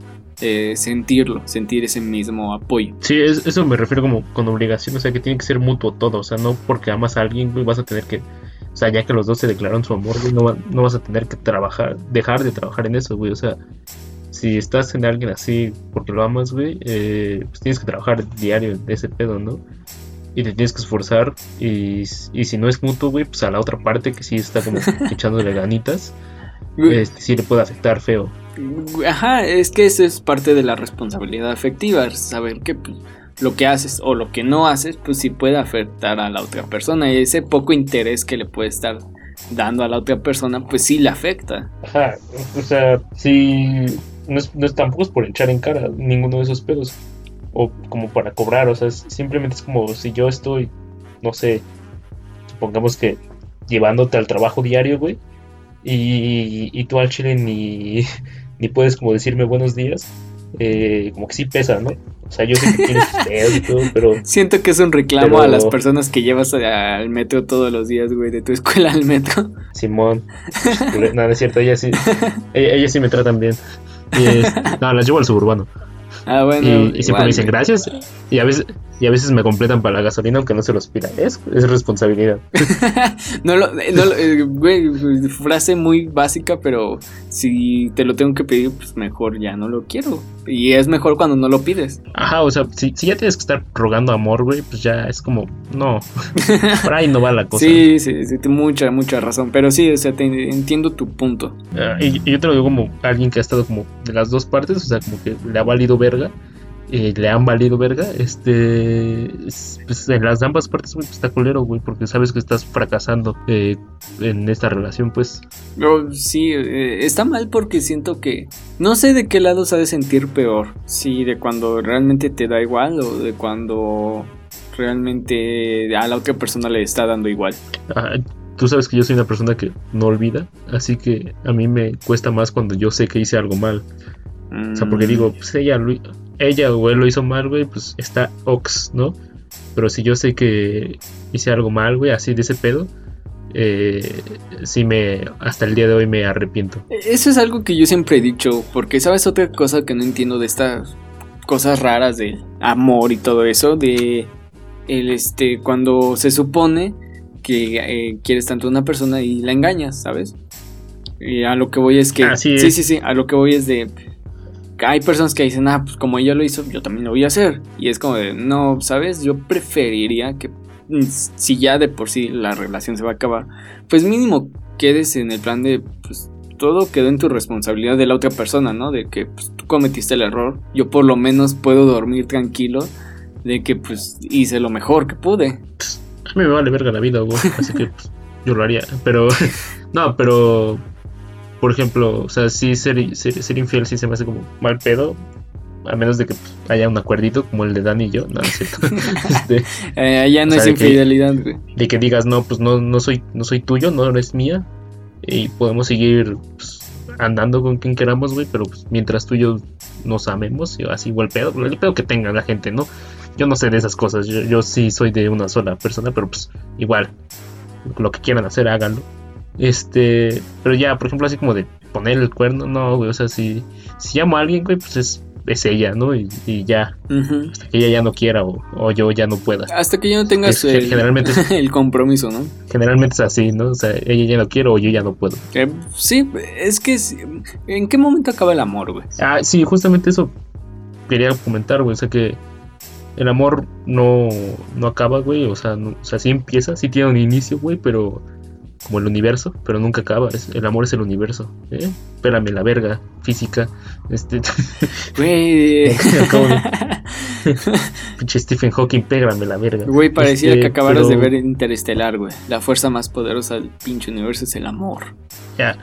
eh, sentirlo, sentir ese mismo apoyo. Sí, eso me refiero como con obligación, o sea, que tiene que ser mutuo todo, o sea, no porque amas a alguien, güey, vas a tener que, o sea, ya que los dos se declararon su amor, güey, no, no vas a tener que trabajar, dejar de trabajar en eso, güey, o sea, si estás en alguien así porque lo amas, güey, eh, pues tienes que trabajar diario de ese pedo, ¿no? Y te tienes que esforzar. Y, y si no es mutuo, güey, pues a la otra parte que sí está como echándole ganitas, este, sí le puede afectar feo. Ajá, es que eso es parte de la responsabilidad afectiva, saber que pues, lo que haces o lo que no haces, pues sí puede afectar a la otra persona. Y ese poco interés que le puede estar dando a la otra persona, pues sí le afecta. Ajá, o sea, sí, no es, no es tampoco es por echar en cara ninguno de esos pedos. O como para cobrar, o sea, simplemente es como si yo estoy, no sé, supongamos que llevándote al trabajo diario, güey, y, y tú al chile ni, ni puedes como decirme buenos días, eh, como que sí pesa, ¿no? O sea, yo sé que tienes pedos y todo, pero... Siento que es un reclamo a las personas que llevas al metro todos los días, güey, de tu escuela al metro. Simón. no, no es cierto, ellas sí, ellas sí me tratan bien. Y, no, las llevo al suburbano. Ah, bueno. Y, siempre me dicen gracias. Y a veces, y a veces me completan para la gasolina aunque no se los pidan. Es, es responsabilidad. no lo, no eh, güey, frase muy básica, pero si te lo tengo que pedir, pues mejor ya no lo quiero. Y es mejor cuando no lo pides. Ajá, o sea, si, si ya tienes que estar rogando amor, güey, pues ya es como, no. Por ahí no va la cosa. Sí, sí, sí, mucha, mucha razón. Pero sí, o sea, te, entiendo tu punto. Ah, y, y yo te lo digo como alguien que ha estado como de las dos partes, o sea, como que le ha valido verga eh, le han valido verga, este, pues en las ambas partes, güey, pues, está culero, güey, porque sabes que estás fracasando eh, en esta relación, pues. No, sí, eh, está mal porque siento que no sé de qué lado de sentir peor, si de cuando realmente te da igual o de cuando realmente a la otra persona le está dando igual. Ah, tú sabes que yo soy una persona que no olvida, así que a mí me cuesta más cuando yo sé que hice algo mal. O sea, porque mm. digo, pues ella lo, ella o él lo hizo mal, güey, pues está ox, ¿no? Pero si yo sé que hice algo mal, güey, así de ese pedo, eh, sí me, hasta el día de hoy me arrepiento. Eso es algo que yo siempre he dicho, porque sabes otra cosa que no entiendo de estas cosas raras de amor y todo eso, de el este, cuando se supone que eh, quieres tanto a una persona y la engañas, ¿sabes? Y a lo que voy es que... Sí, sí, sí, a lo que voy es de hay personas que dicen, ah, pues como ella lo hizo, yo también lo voy a hacer. Y es como de, no, ¿sabes? Yo preferiría que mm, si ya de por sí la relación se va a acabar, pues mínimo quedes en el plan de, pues todo quedó en tu responsabilidad de la otra persona, ¿no? De que pues, tú cometiste el error, yo por lo menos puedo dormir tranquilo de que pues hice lo mejor que pude. Mí me vale verga la vida, güey, así que pues, yo lo haría, pero no, pero por ejemplo, o sea, sí ser, ser, infiel sí se me hace como mal pedo, a menos de que pues, haya un acuerdito como el de Dani y yo, no, es cierto. este, eh, allá no es infidelidad, güey. De que digas, no, pues no, no soy, no soy tuyo, no eres mía, y podemos seguir pues, andando con quien queramos, güey, pero pues, mientras tú y yo nos amemos, yo así igual pedo, el pedo que tenga la gente, ¿no? Yo no sé de esas cosas, yo, yo sí soy de una sola persona, pero pues igual, lo que quieran hacer, háganlo este, pero ya, por ejemplo, así como de poner el cuerno, no, güey, o sea, si, si llamo a alguien, güey, pues es, es ella, ¿no? Y, ya, hasta que ella ya no quiera o, yo ya no pueda. Hasta que ya no tengas el, generalmente el compromiso, ¿no? Generalmente es así, ¿no? O sea, ella ya no quiere o yo ya no puedo. Eh, sí, es que, ¿en qué momento acaba el amor, güey? Ah, sí, justamente eso quería comentar, güey, o sea que el amor no, no acaba, güey, o sea, o sea, sí empieza, sí tiene un inicio, güey, pero como el universo, pero nunca acaba. el amor es el universo. ¿eh? Espérame la verga física. Este. Güey. Pinche Stephen Hawking, pégame la verga. Güey, parecía este, que acabaras de ver Interestelar, güey. La fuerza más poderosa del pinche universo es el amor. Ya.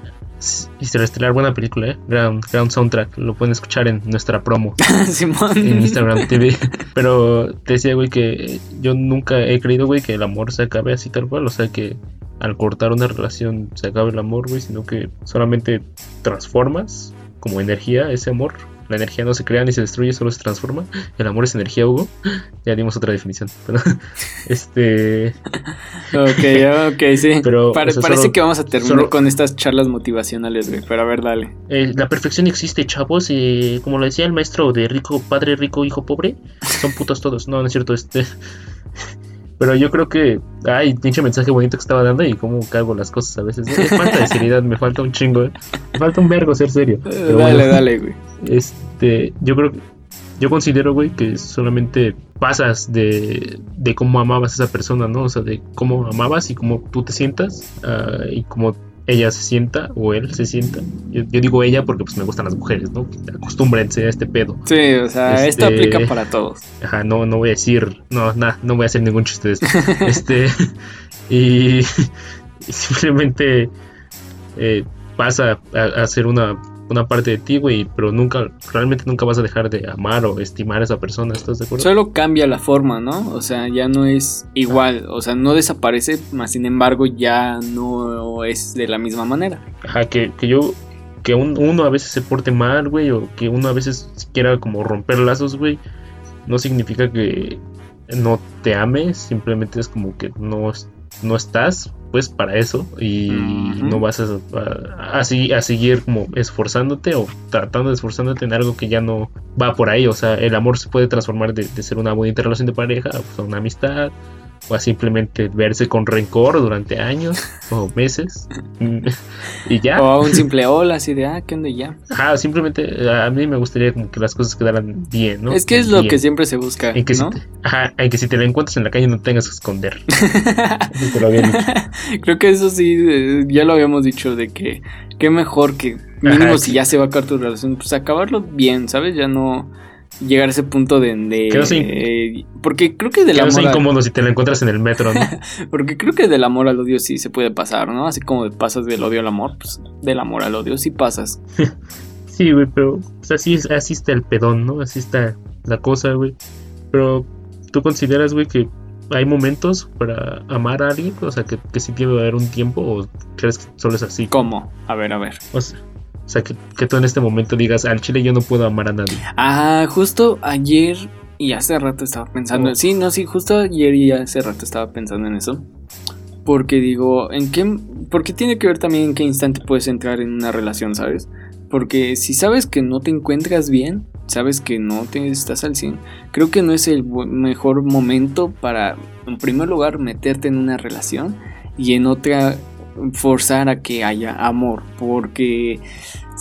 Historia Estelar, buena película, ¿eh? Gran, gran soundtrack. Lo pueden escuchar en nuestra promo Simón. en Instagram TV. Pero te decía, güey, que yo nunca he creído, güey, que el amor se acabe así tal cual. O sea, que al cortar una relación se acabe el amor, güey, sino que solamente transformas como energía ese amor. La energía no se crea ni se destruye, solo se transforma. El amor es energía, Hugo. Ya dimos otra definición. Pero, este. Ok, ok, sí. Pero, Pare- o sea, parece solo- que vamos a terminar solo- con estas charlas motivacionales, güey. Pero a ver, dale. Eh, la perfección existe, chavos. eh, como lo decía el maestro de rico, padre rico, hijo pobre, son putos todos. No, no es cierto. Este. Pero yo creo que. Ay, pinche mensaje bonito que estaba dando y cómo cago las cosas a veces. Me falta de seriedad, me falta un chingo. eh. Me falta un vergo ser serio. Eh, Pero dale, bueno, dale, güey. Este. Yo creo que. Yo considero, güey, que solamente pasas de, de cómo amabas a esa persona, ¿no? O sea, de cómo amabas y cómo tú te sientas ah, y cómo ella se sienta o él se sienta. Yo, yo digo ella porque pues me gustan las mujeres, ¿no? Acostúmbrense a este pedo. Sí, o sea, esto Este- aplica para todos. Ajá, no, no voy a decir, no, nada, no voy a hacer ningún chiste de esto. este, y, y simplemente eh, pasa a, a ser una, una parte de ti, güey, pero nunca, realmente nunca vas a dejar de amar o estimar a esa persona, ¿estás de acuerdo? Solo cambia la forma, ¿no? O sea, ya no es igual. O sea, no desaparece, más sin embargo, ya no es de la misma manera. Ajá, que, que yo, que un- uno a veces se porte mal, güey, o que uno a veces quiera como romper lazos, güey, no significa que no te ame, simplemente es como que no, no estás, pues, para eso y no vas a, a, a seguir como esforzándote o tratando de esforzándote en algo que ya no va por ahí, o sea, el amor se puede transformar de, de ser una bonita relación de pareja pues, a una amistad. O a simplemente verse con rencor durante años o meses. y ya. O a un simple hola, así de, ah, ¿qué onda ya? Ajá, simplemente a mí me gustaría como que las cosas quedaran bien, ¿no? es que es lo que siempre se busca, En que, ¿no? si te, ajá, en que si te la encuentras en la calle no tengas que esconder. Eso te lo había dicho. Creo que eso sí, eh, ya lo habíamos dicho, de que qué mejor que mínimo Ajá, si sí. ya se va a acabar tu relación, pues acabarlo bien, ¿sabes? Ya no llegar a ese punto de... de- eh, porque creo que del amor... a- incómodo si te la encuentras en el metro, ¿no? porque creo que del amor al odio sí se puede pasar, ¿no? Así como pasas del odio al amor, pues del amor al odio sí pasas. Sí, güey, pero pues, así, es- así está el pedón, ¿no? Así está la cosa, güey. Pero tú consideras, güey, que hay momentos para amar a alguien, o sea, que, que sí tiene que haber un tiempo, o crees que solo es así. ¿Cómo? A ver, a ver. O sea, sea, que, que tú en este momento digas, al chile yo no puedo amar a nadie. Ah, justo ayer y hace rato estaba pensando. Oh. Sí, no, sí, justo ayer y hace rato estaba pensando en eso. Porque digo, ¿en qué? Porque tiene que ver también en qué instante puedes entrar en una relación, ¿sabes? Porque si sabes que no te encuentras bien, sabes que no te estás al 100, creo que no es el mejor momento para, en primer lugar, meterte en una relación y en otra forzar a que haya amor. Porque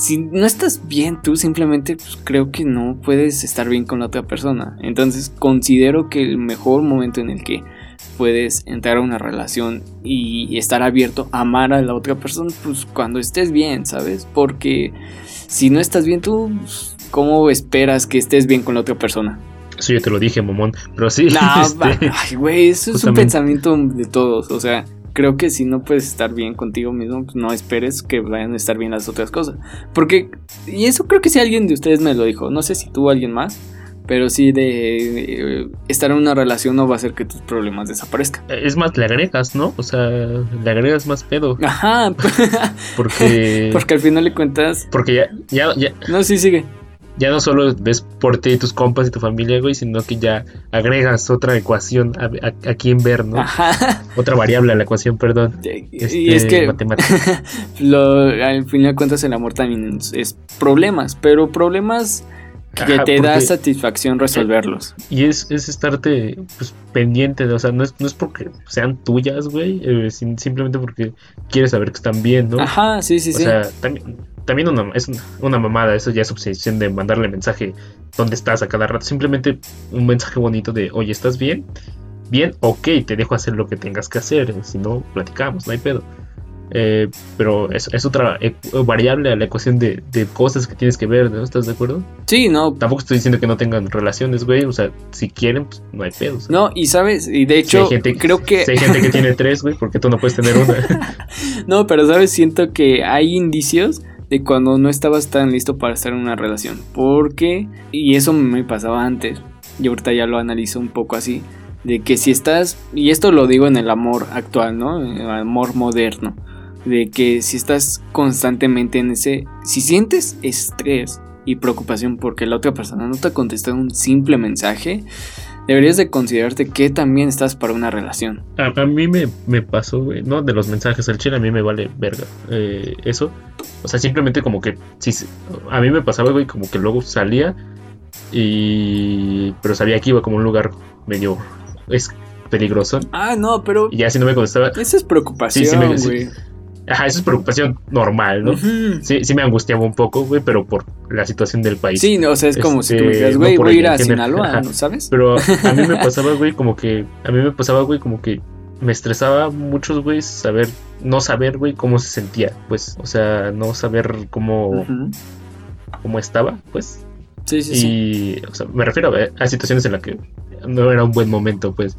si no estás bien tú, simplemente pues, creo que no puedes estar bien con la otra persona. Entonces considero que el mejor momento en el que puedes entrar a una relación y estar abierto a amar a la otra persona, pues cuando estés bien, ¿sabes? Porque si no estás bien tú, pues, ¿cómo esperas que estés bien con la otra persona? Eso yo te lo dije, mamón. Pero sí, No, este, ay, güey, eso es un pensamiento de todos. O sea, creo que si no puedes estar bien contigo mismo, pues no esperes que vayan a estar bien las otras cosas. Porque, y eso creo que si alguien de ustedes me lo dijo, no sé si tú o alguien más, pero sí de eh, estar en una relación no va a hacer que tus problemas desaparezcan. es más, le agregas, ¿no? O sea, le agregas más pedo. Ajá, Porque. porque al final de cuentas, Porque ya, ya, ya, no, sí, sigue. Ya no solo ves por ti y tus compas y tu familia, güey, sino que ya agregas otra ecuación a, a- a quién ver, ¿no? Ajá. Otra variable a la ecuación, perdón. Y Este, es que matemática. lo, al final de cuentas el amor también es, problemas, pero problemas que Ajá, te da satisfacción resolverlos. Y es, es estarte pues, pendiente, de- o sea, no es, no es porque sean tuyas, güey, eh, sim- simplemente porque quieres saber que están bien, ¿no? Ajá, sí, sí, o sí. sea, también, también una, es una, mamada, eso ya es obsesión de mandarle mensaje, ¿dónde estás a cada rato? Simplemente un mensaje bonito de, oye, ¿estás bien? Bien, ok, te dejo hacer lo que tengas que hacer, si no, platicamos, no hay pedo. Eh, pero es, es otra e- variable a la ecuación de, de cosas que tienes que ver, ¿no? ¿Estás de acuerdo? Sí, no. Tampoco estoy diciendo que no tengan relaciones, güey. O sea, si quieren, pues no hay pedo. o sea. No, y sabes, y de Si hecho, hay gente, creo que. si hay gente que tiene tres, güey, ¿por qué tú no puedes tener una? No, pero sabes, siento que hay indicios de cuando no estabas tan listo para estar en una relación. Porque, y eso me pasaba antes, y ahorita ya lo analizo un poco así, de que si estás, y esto lo digo en el amor actual, ¿no? El amor moderno, de que si estás constantemente en ese, si sientes estrés y preocupación porque la otra persona no te ha contestado un simple mensaje, deberías de considerarte que también estás para una relación. A, a mí me, me pasó, güey, ¿no? De los mensajes al chile, a mí me vale verga eh, eso. O sea, simplemente como que, sí, a mí me pasaba, güey, como que luego salía y... Pero sabía que iba como un lugar medio... Es peligroso. Ah, no, pero Y ya si no me contestaba... esa es preocupación, sí sí. Ajá, eso es preocupación normal, ¿no? Sí, sí me angustiaba un poco, güey, pero por la situación del país. Sí, no, o sea, es como si tú Este, dijeras, no güey, por voy a ir a. Sinaloa. ¿no sabes? Pero a mí me pasaba, güey, como que. A mí me pasaba, güey, como que me estresaba mucho, güey, saber. No saber, güey, cómo se sentía, pues. O sea, no saber cómo, cómo estaba, pues. Sí, sí, sí. Y, o sea, me refiero a, a situaciones en las que no era un buen momento, pues.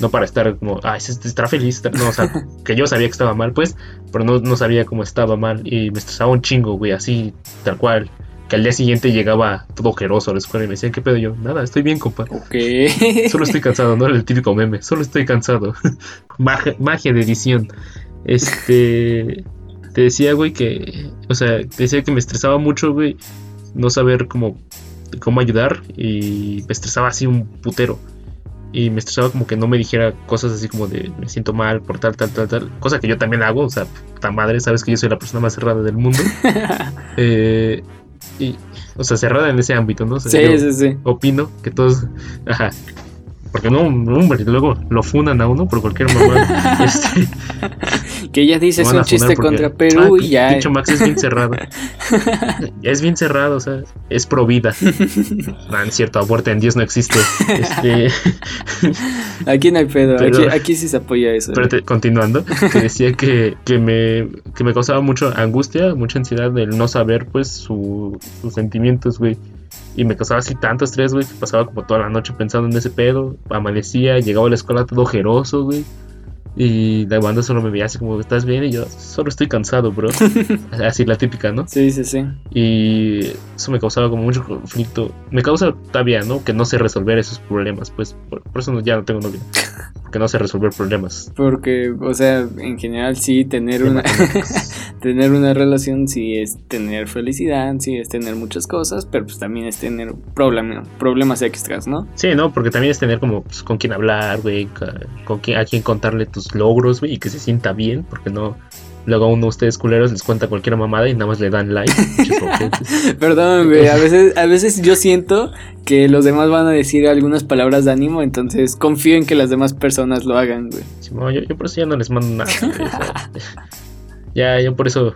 No para estar como, ay, se- estará feliz. No, o sea, que yo sabía que estaba mal, pues, pero no, no sabía cómo estaba mal. Y me estresaba un chingo, güey, así, tal cual. Que al día siguiente llegaba todo ojeroso a la escuela y me decían, ¿qué pedo? yo, nada, estoy bien, compa. Ok. Solo estoy cansado, no era el típico meme. Solo estoy cansado. magia, magia de edición. Este. Te decía, güey, que. O sea, te decía que me estresaba mucho, güey. No saber cómo. Cómo ayudar. Y me estresaba así un putero. Y me estresaba como que no me dijera cosas así como de me siento mal por tal, tal, tal, tal. Cosa que yo también hago. O sea, puta madre, sabes que yo soy la persona más cerrada del mundo. Eh, y, o sea, cerrada en ese ámbito, ¿no? O sea, sí, sí, sí. opino que todos. Ajá. Porque no, hombre, luego lo funan a uno por cualquier mamá. este, Que ya dices un chiste porque, contra Perú "Ah, y ya. Pinche Max es bien cerrado. es bien cerrado, o sea, es pro vida. No, no es cierto, aborten, Dios no existe. Este, Aquí no hay pedo. Pero- aquí, aquí sí se apoya eso. pero te- continuando, te decía que, que, me, que me causaba mucho angustia, mucha ansiedad el no saber, pues, su- sus sentimientos, güey. Y me causaba así tanto estrés, güey, que pasaba como toda la noche pensando en ese pedo. Amanecía, llegaba a la escuela todo ojeroso, güey. Y la banda solo me veía así como, ¿estás bien? Y yo, solo estoy cansado, bro. así la típica, ¿no? Sí, sí, sí. Y eso me causaba como mucho conflicto. Me causa todavía, ¿no? Que no sé resolver esos problemas, pues. Por, por eso no- ya no tengo novia. Porque no sé resolver problemas. Porque, o sea, en general sí tener una tener una relación sí es tener felicidad, sí es tener muchas cosas, pero pues también es tener problema- problemas extras, ¿no? Sí, ¿no? Porque también es tener como pues, con quién hablar, güey, con quién, a quién contarle tus logros, güey, y que se sienta bien, porque no... Luego a uno de ustedes culeros les cuenta cualquier mamada y nada más le dan like. Perdón, güey, a veces, a veces yo siento que los demás van a decir algunas palabras de ánimo, entonces confío en que las demás personas lo hagan, güey. Yo, yo por eso ya no les mando nada. güey, o sea, ya, yo por eso...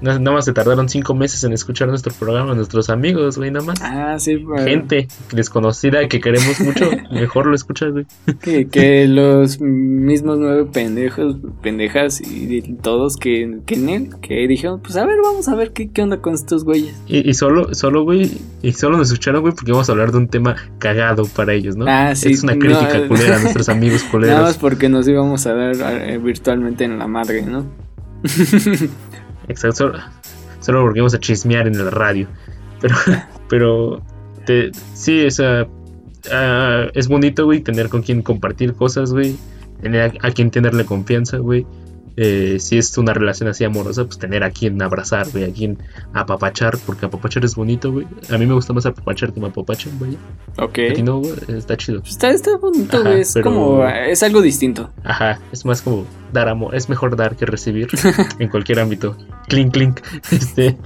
na- Nada más se tardaron cinco meses en escuchar nuestro programa, nuestros amigos, güey, nada más. Ah, sí, pues, Gente desconocida que queremos mucho, mejor lo escuchas, güey. que, que los mismos nueve pendejos, pendejas y todos que, que en él, que dijeron, pues a ver, vamos a ver qué, qué onda con estos güeyes. Y, y solo, solo, güey, y solo nos escucharon, güey, porque vamos a hablar de un tema cagado para ellos, ¿no? Ah, sí, Es una crítica culera a nuestros amigos Nada culeros. más porque nos íbamos a ver eh, virtualmente en la madre, ¿no? Exacto, solo, solo porque vamos a chismear en la radio. Pero, pero, te, sí, o sea, ah, es bonito, güey, tener con quien compartir cosas, güey. Tener a, a quien tenerle confianza, güey. Eh, si es una relación así amorosa, pues tener a quien abrazar, güey, a quien apapachar, porque apapachar es bonito, güey. A mí me gusta más apapachar que me apapachan, güey. Ok. A ti no, güey, está chido. Está, está bonito, güey. Es pero- como. Es algo distinto. Ajá, es más como dar amor, es mejor dar que recibir en cualquier ámbito. Clink, clink. Este,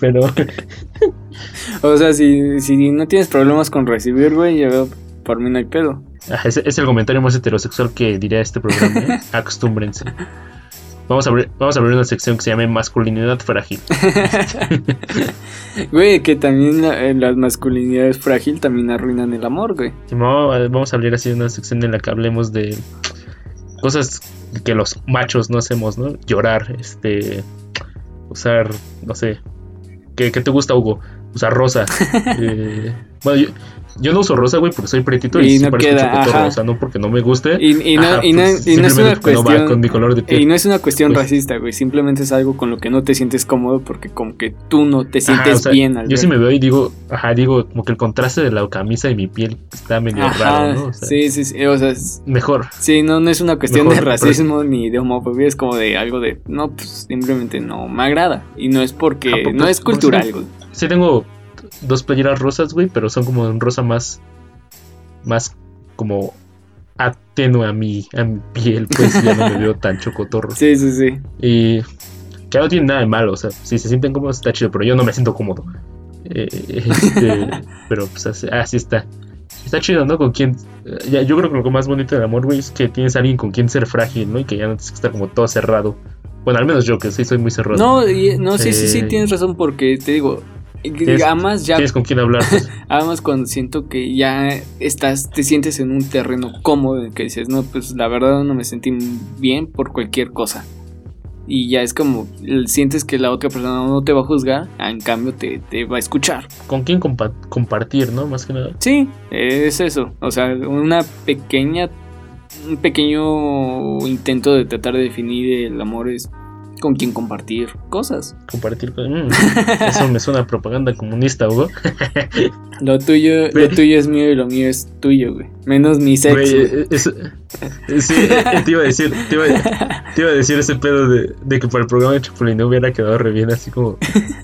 pero O sea, si, si no tienes problemas con recibir, güey, yo por mí no hay pedo. es, es el comentario más heterosexual que diré a este programa. ¿eh? Acostúmbrense. Vamos a, abrir, vamos a abrir una sección que se llame masculinidad frágil. Güey, que también eh, las masculinidades frágil también arruinan el amor, güey. A- vamos a abrir así una sección en la que hablemos de cosas que los machos no hacemos, ¿no? Llorar, este, usar, no sé, ¿qué, qué te gusta, Hugo? Usar rosa. eh, bueno, yo, yo no uso rosa, güey, porque soy pretito y, Y no queda, ajá. o sea, no porque no me guste. Y, y no, Ajá, y no- pues, no es una no cuestión. con mi color de piel. y no es una cuestión Pues- racista, güey. Simplemente es algo con lo que no te sientes cómodo porque como que tú no te Ajá, sientes o sea, bien al Yo sí me veo y digo, ajá, digo, como que el contraste de la camisa y mi piel está medio raro, ¿no? O sea, sí, sí, sí. O sea, es- mejor. sí, no, no es una cuestión Mejor, de pero- racismo ni de homofobia. Es como de algo de. No, pues simplemente no me agrada. Y no es porque. No es cultural, güey. Sí tengo dos playeras rosas, güey, pero son como un rosa más, más como atenue a mi, a mi piel, pues ya no me veo tan chocotorro. Sí, sí, sí. Y que no tiene nada de malo, o sea, si se sienten cómodos está chido, pero yo no me siento cómodo. Eh, este, pero pues así, así está. Está chido, ¿no? Con quien... eh, ya, yo creo que lo más bonito del amor, güey, es que tienes a alguien con quien ser frágil, ¿no? Y que ya no tienes que estar como todo cerrado. Bueno, al menos yo, que sí soy muy cerrado. No, y- no, sí, sí, sí, Eh, tienes razón porque te digo. Tienes- Además, ya Tienes con quien hablar. pues. Además, cuando siento que ya estás, te sientes en un terreno cómodo, que dices, no, pues la verdad no me sentí bien por cualquier cosa. Y ya es como, sientes que la otra persona no te va a juzgar, en cambio te, te va a escuchar. con quién compa- compartir, ¿no? Más que nada. Sí, es eso. O sea, una pequeña, un pequeño intento de tratar de definir el amor es con quién compartir cosas. Compartir con... Mm, eso me suena a propaganda comunista, Hugo. Lo tuyo, lo tuyo es mío y lo mío es tuyo, güey. Menos mi sexo. Eh, eh, sí, eh, te iba a decir, te iba, te iba a decir ese pedo de, de que para el programa de Chapulín hubiera quedado re bien, así como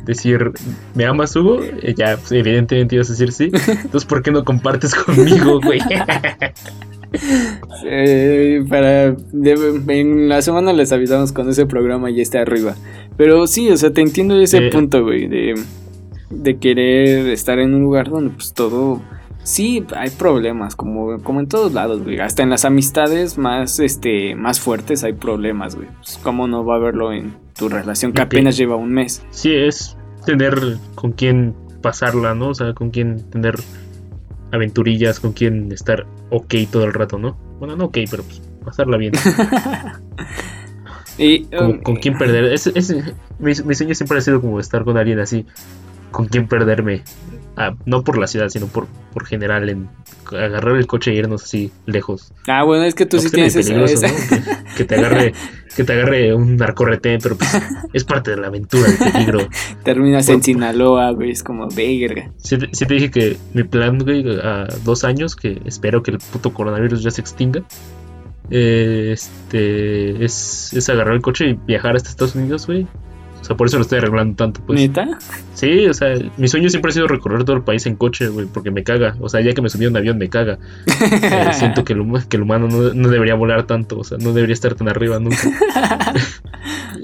decir, ¿me amas, Hugo? Eh, ya, pues, evidentemente ibas a decir sí. Entonces, ¿por qué no compartes conmigo, güey? Eh, para de- en la semana les avisamos cuando ese programa ya esté arriba. Pero sí, o sea, te entiendo ese Eh. punto, güey, de, de querer estar en un lugar donde pues todo sí hay problemas, como, como en todos lados, güey. Hasta en las amistades más este más fuertes hay problemas, güey. Pues, ¿Cómo no va a haberlo en tu relación que apenas lleva un mes? Sí, es tener con quién pasarla, ¿no? O sea, con quién tener aventurillas, con quién estar ok todo el rato, ¿no? Bueno, no ok, pero pues pasarla bien. Y Como, um, con quién perder. Ese, ese- mi, mi sueño siempre ha sido como estar con alguien así, con quién perderme. Ah, no por la ciudad, sino por, por general, en agarrar el coche e irnos así lejos. Ah, bueno, es que tú sí tienes esa, esa- ¿no? Que, que te agarre, que te agarre un narcorretén, pero pues es parte de la aventura, el peligro. terminas en Sinaloa, güey, es como verga. Sí, te- sí te dije que mi plan, güey, a dos años, que espero que el puto coronavirus ya se extinga, eh, este, es, es agarrar el coche y viajar hasta Estados Unidos, güey. O sea, por eso lo estoy arreglando tanto, pues. ¿Neta? Sí, o sea, mi sueño siempre ha sido recorrer todo el país en coche, güey, porque me caga. O sea, ya que me subí a un avión, me caga. Eh, siento que el, huma- que el humano no, no debería volar tanto, o sea, no debería estar tan arriba nunca.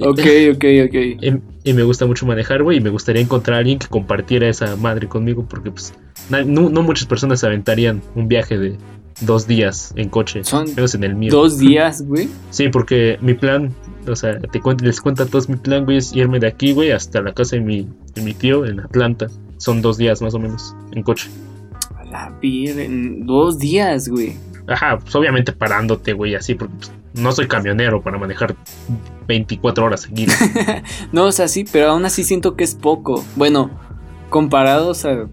Ok, ok, ok. Y, y me gusta mucho manejar, güey, y me gustaría encontrar a alguien que compartiera esa madre conmigo, porque pues na- no, no muchas personas se aventarían un viaje de dos días en coche, Son menos en el mío. Dos días, güey. Sí, porque mi plan, o sea, te cuento, les cuento a todos mi plan, güey, es irme de aquí, güey, hasta la casa de mi, de mi tío en Atlanta. Son dos días más o menos en coche. A la vir- en dos días, güey. Ajá, pues obviamente parándote, güey, así, porque pues, no soy camionero para manejar 24 horas seguidas. No, o sea, sí, pero aún así siento que es poco. Bueno, comparados a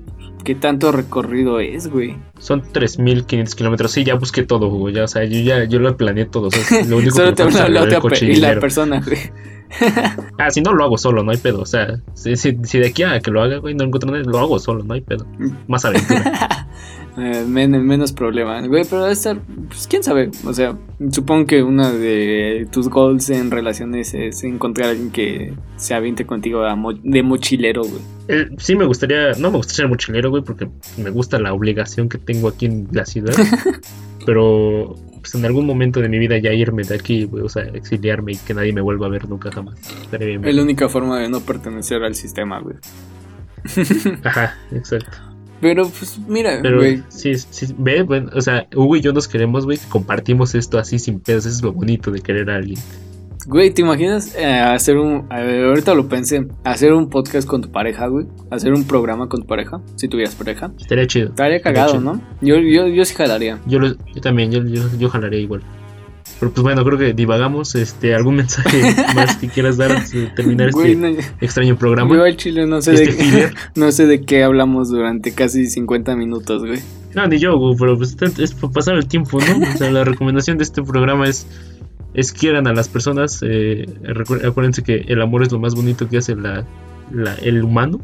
qué tanto recorrido es, güey. Son 3.500 kilómetros. Sí, ya busqué todo, güey. Ya, o sea, yo ya yo lo planeé todo. o sea, lo único Solo que te habla la otra y la persona, güey. Ah, si no lo hago solo, no hay pedo. O sea, si, si- si de aquí a que lo haga, güey, no encuentro nada, lo hago solo, no hay pedo. Más aventura. Eh, men- menos problema, güey, pero debe estar, pues quién sabe, o sea, supongo que una de tus goals en relaciones es encontrar a alguien que se aviente contigo a mo- de mochilero, güey. Eh, sí me gustaría, no me gusta ser mochilero, güey, porque me gusta la obligación que tengo aquí en la ciudad. pero pues en algún momento de mi vida ya irme de aquí, güey, o sea, exiliarme y que nadie me vuelva a ver nunca jamás. Bien. Es la única forma de no pertenecer al sistema, güey. Ajá, exacto. Pero pues mira, Pero güey, sí, sí, ve, bueno, o sea, Hugo y yo nos queremos, güey, compartimos esto así sin pedos, eso es lo bonito de querer a alguien. güey, ¿te imaginas eh, hacer un, a ver, ahorita lo pensé, hacer un podcast con tu pareja, güey? Hacer un programa con tu pareja, si tuvieras pareja. Estaría chido. Estaría Estaría cagado, chido. ¿no? Yo, yo, yo sí jalaría. Yo, lo- yo también, yo, yo, yo jalaría igual. Pero pues bueno, creo que divagamos. Este, ¿Algún mensaje más que quieras dar antes de terminar este extraño programa? yo al chile no sé, Este de, filler. no sé de qué hablamos durante casi 50 minutos, güey. No, ni yo, güey, pero pues es- para pasar el tiempo, ¿no? O sea, la recomendación de este programa es, es quieran a las personas. eh, acuérdense que el amor es lo más bonito que hace la, la- el humano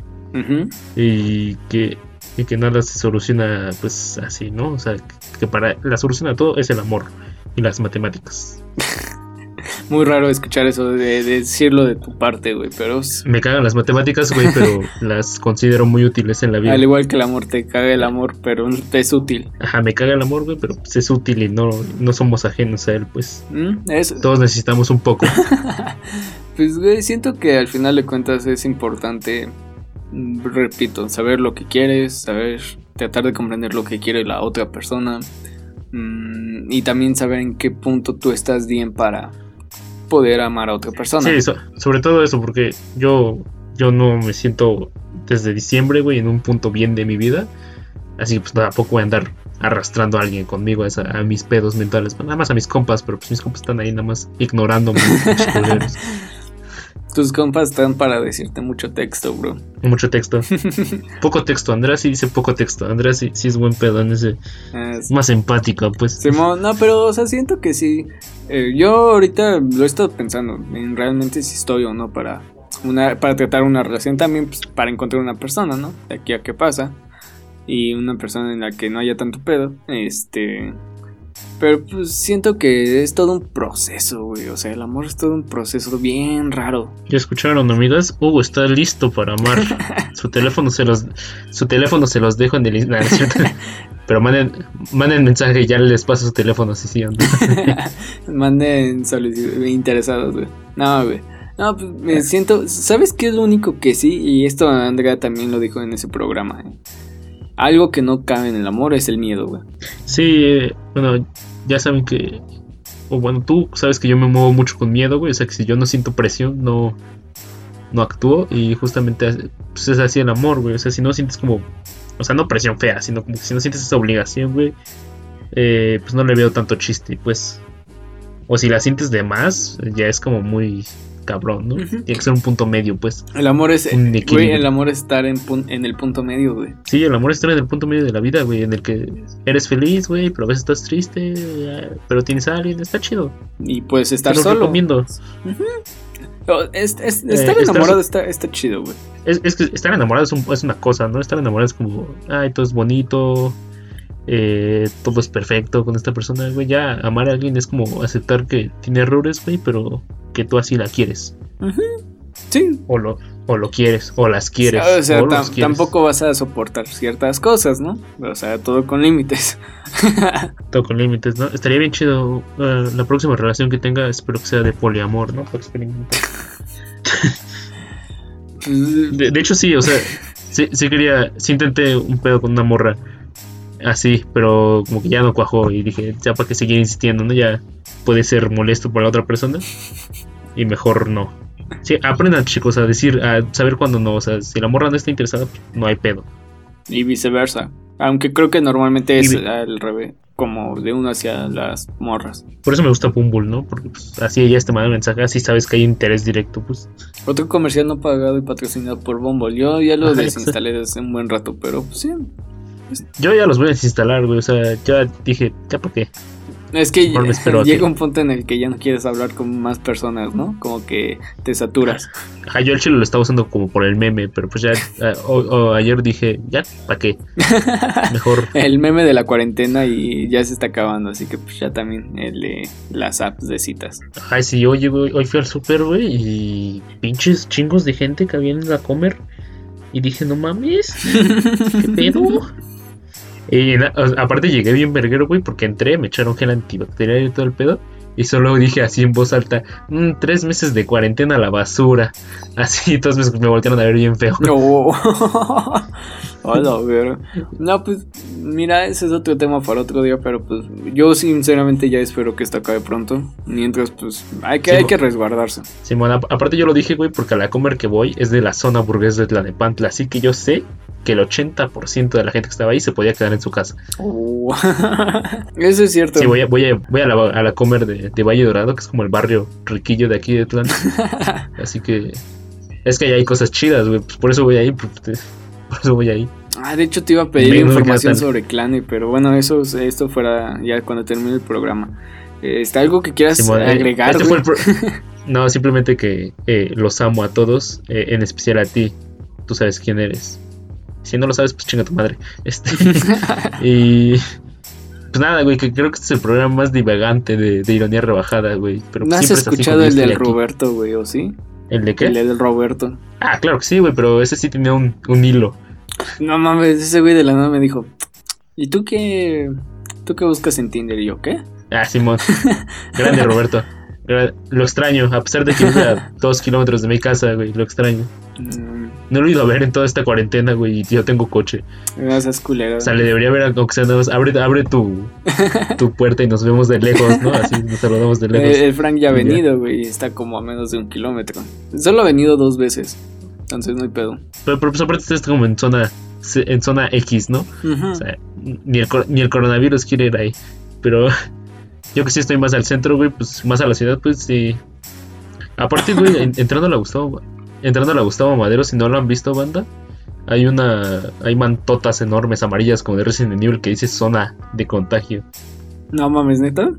y que, y que nada se soluciona pues así, ¿no? O sea, que para la solución a todo es el amor y las matemáticas. Muy raro escuchar eso de, de decirlo de tu parte, güey, pero Me cagan las matemáticas, güey, pero las considero muy útiles en la vida. al igual que el amor te caga el amor, pero es útil. Ajá, me caga el amor, güey, pero pues, es útil y no, no somos ajenos a él, pues. ¿Mm? Es, Todos necesitamos un poco. Pues, güey, siento que al final de cuentas es importante, repito, saber lo que quieres, saber, tratar de comprender lo que quiere la otra persona mm, y también saber en qué punto tú estás bien para poder amar a otra persona. Sí, so- sobre todo eso, porque yo, yo no me siento desde diciembre, güey, en un punto bien de mi vida. Así que pues tampoco voy a andar arrastrando a alguien conmigo a, a mis pedos mentales. Nada más a mis compas, pero pues mis compas están ahí nada más ignorándome. Tus compas están para decirte mucho texto, bro. Mucho texto. Poco texto. Andrea sí dice poco texto. Andrea sí, sí es buen pedo en ese. Es- Es más empática, pues. Simón, no, pero, o sea, siento que sí. Eh, yo ahorita lo he estado pensando en realmente si estoy o no para una para tratar una relación también pues, para encontrar una persona, ¿no? De aquí a qué pasa y una persona en la que no haya tanto pedo, este pero pues siento que es todo un proceso, güey, o sea, el amor es todo un proceso bien raro. Ya escucharon, amigas. Hugo está listo para amar. Su teléfono se los, su teléfono se los dejo en el. nah. Pero manden, manden mensaje y ya les paso su teléfono, si sí, no. Manden solicitud- interesados, güey. No, güey. No, pues me siento. ¿Sabes qué es lo único que sí? Y esto Andrea también lo dijo en ese programa. ¿eh? Algo que no cabe en el amor es el miedo, güey. Sí, bueno, ya saben que. O bueno, tú sabes que yo me muevo mucho con miedo, güey. O sea que si yo no siento presión, no. No actúo. Y justamente pues, es así el amor, güey. O sea, si no sientes como. O sea, no presión fea, sino como que si no sientes esa obligación, güey. eh, pues no le veo tanto chiste, pues. O si la sientes de más, ya es como muy cabrón, ¿no? Ujú. Tiene que ser un punto medio, pues. El amor es. Güey, el amor es estar en, pun- en el punto medio, güey. Sí, el amor está en el punto medio de la vida, güey, en el que eres feliz, güey, pero a veces estás triste, eh, pero tienes a alguien, está chido. Y puedes estar Te lo solo. recomiendo. Oh, es- es- Eh, estar estar enamorado está, está chido, güey. Es, es que estar enamorado es, un- es una cosa, ¿no? Estar enamorado es como, ay, todo es bonito, eh, todo es perfecto con esta persona, güey. Ya amar a alguien es como aceptar que tiene errores, güey, pero que tú así la quieres. Sí. O lo, o lo quieres, o las quieres. o sea, o los tam- quieres. tampoco vas a soportar ciertas cosas, ¿no? O sea, todo con límites. Todo con límites, ¿no? Estaría bien chido. eh, la próxima relación que tenga, espero que sea de poliamor, ¿no? Para experimentar. De, de hecho, sí, o sea, sí, sí quería, sí intenté un pedo con una morra así, pero como que ya no cuajó y dije, ya para qué seguir insistiendo, ¿no? Ya puede ser molesto para la otra persona y mejor no. Sí, aprendan chicos a decir, a saber cuándo no, o sea, si la morra no está interesada, pues, no hay pedo. y viceversa. Aunque creo que normalmente Y es vi- al revés, como de uno hacia las morras. Por eso me gusta Bumble, ¿no? Porque pues, así ella te manda mensaje, así sabes que hay interés directo, pues. Otro comercial no pagado y patrocinado por Bumble. Yo ya lo desinstalé desde un buen rato, pero pues sí. Yo ya los voy a desinstalar, güey, o sea, ya dije, ya para qué. Es que llega un punto en el que ya no quieres hablar con más personas, ¿no? Como que te saturas. Ajá, yo el chile lo estaba usando como por el meme, pero pues ya, ah, o- o ayer dije, ya, ¿para qué? Mejor. El meme de la cuarentena y ya se está acabando, así que pues ya también el de las apps de citas. Ay, sí, oye, güey, hoy fui al super, güey, y pinches chingos de gente que habían ido a comer. Y dije, no mames, ¿qué pedo? Y aparte llegué bien verguero, güey, porque entré, me echaron gel antibacterial y todo el pedo. Y solo dije así en voz alta, "Mm, tres meses de cuarentena a la basura. Así, todos me, me voltearon a ver bien feo. No. Hola, pero. No, pues, mira, ese es otro tema para otro día, pero pues yo sinceramente ya espero que esto acabe pronto. Mientras, pues, hay que, Sí, hay que resguardarse. Simón, ap- aparte yo lo dije, güey, porque a la comer que voy es de la zona burguesa de Tlanepantla, así que yo sé que el 80% de la gente que estaba ahí se podía quedar en su casa. Oh. Eso es cierto. Sí, voy a, voy a, voy a la, a la comer de, de Valle Dorado, que es como el barrio riquillo de aquí de Tlán. así que es que ahí hay cosas chidas, güey, pues por eso voy ahí, por eso voy ahí. Ah, de hecho te iba a pedir información sobre Clane, pero bueno, eso esto fuera ya cuando termine el programa. ¿Está algo que quieras Simón, eh, agregar? este pro- no, simplemente que eh, los amo a todos, eh, en especial a ti. Tú sabes quién eres. Si no lo sabes, pues chinga tu madre. Este, y pues nada, güey, que creo que este es el programa más divagante de, de ironía rebajada, güey. Pero ¿No has es escuchado el del aquí. Roberto, güey, o sí? ¿El de qué? El del Roberto. Ah, claro que sí, güey, pero ese sí tenía un, un hilo. No mames, ese güey de la nada me dijo, ¿y tú qué, tú qué buscas en Tinder? Y yo, ¿qué? Ah, Simón. Grande, Roberto. Lo extraño, a pesar de que vive a dos kilómetros de mi casa, güey, lo extraño. Mm, No lo he ido a ver en toda esta cuarentena, güey, y yo tengo coche. no seas culero. O sea, le debería haber, aunque sea nada más, abre, abre tu, tu puerta y nos vemos de lejos, ¿no? Así nos saludamos de lejos. Eh, el Frank ya ha venido, güey, está como a menos de un kilómetro. Solo ha venido dos veces, entonces no hay pedo. Pero, pero pues aparte estás como en zona, en zona X, ¿no? O sea, ni el, ni el coronavirus quiere ir ahí. Pero yo que sí estoy más al centro, güey, pues más a la ciudad, pues sí. Aparte, güey, en- entrando a la Gustavo, entrando a la Gustavo Madero, si no lo han visto, banda, hay una, hay mantotas enormes amarillas como de Resident Evil que dice zona de contagio. No mames, neta.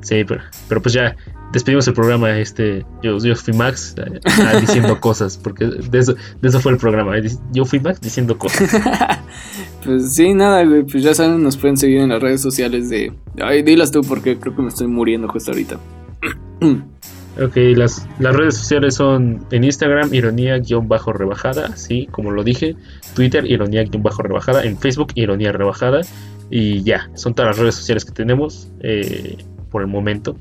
Sí, pero, pero pues ya despedimos el programa. Este, yo, yo fui Max ah, diciendo cosas, porque de eso, de eso fue el programa. eh, Yo fui Max diciendo cosas. Pues sí, nada, güey, pues ya saben, nos pueden seguir en las redes sociales de... Ay, dilas tú porque creo que me estoy muriendo justo ahorita. Ok, las, las redes sociales son en Instagram, ironía-rebajada, sí, como lo dije. Twitter, ironía-rebajada. En Facebook, ironía rebajada. Y ya, son todas las redes sociales que tenemos eh, por el momento.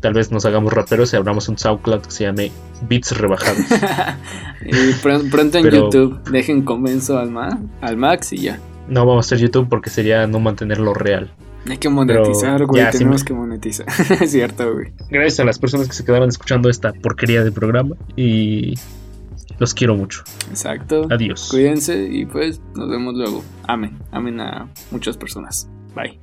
Tal vez nos hagamos raperos y abramos un SoundCloud que se llame Beats Rebajados. y pr- pronto en Pero- YouTube dejen convenzo al, ma al Max y ya. No vamos a hacer YouTube porque sería no mantenerlo real. Hay que monetizar, güey, ya, tenemos sí que monetizar. es cierto, güey. Gracias a las personas que se quedaron escuchando esta porquería de programa y los quiero mucho. Exacto. Adiós. Cuídense y pues nos vemos luego. Amen. Amen a muchas personas. Bye.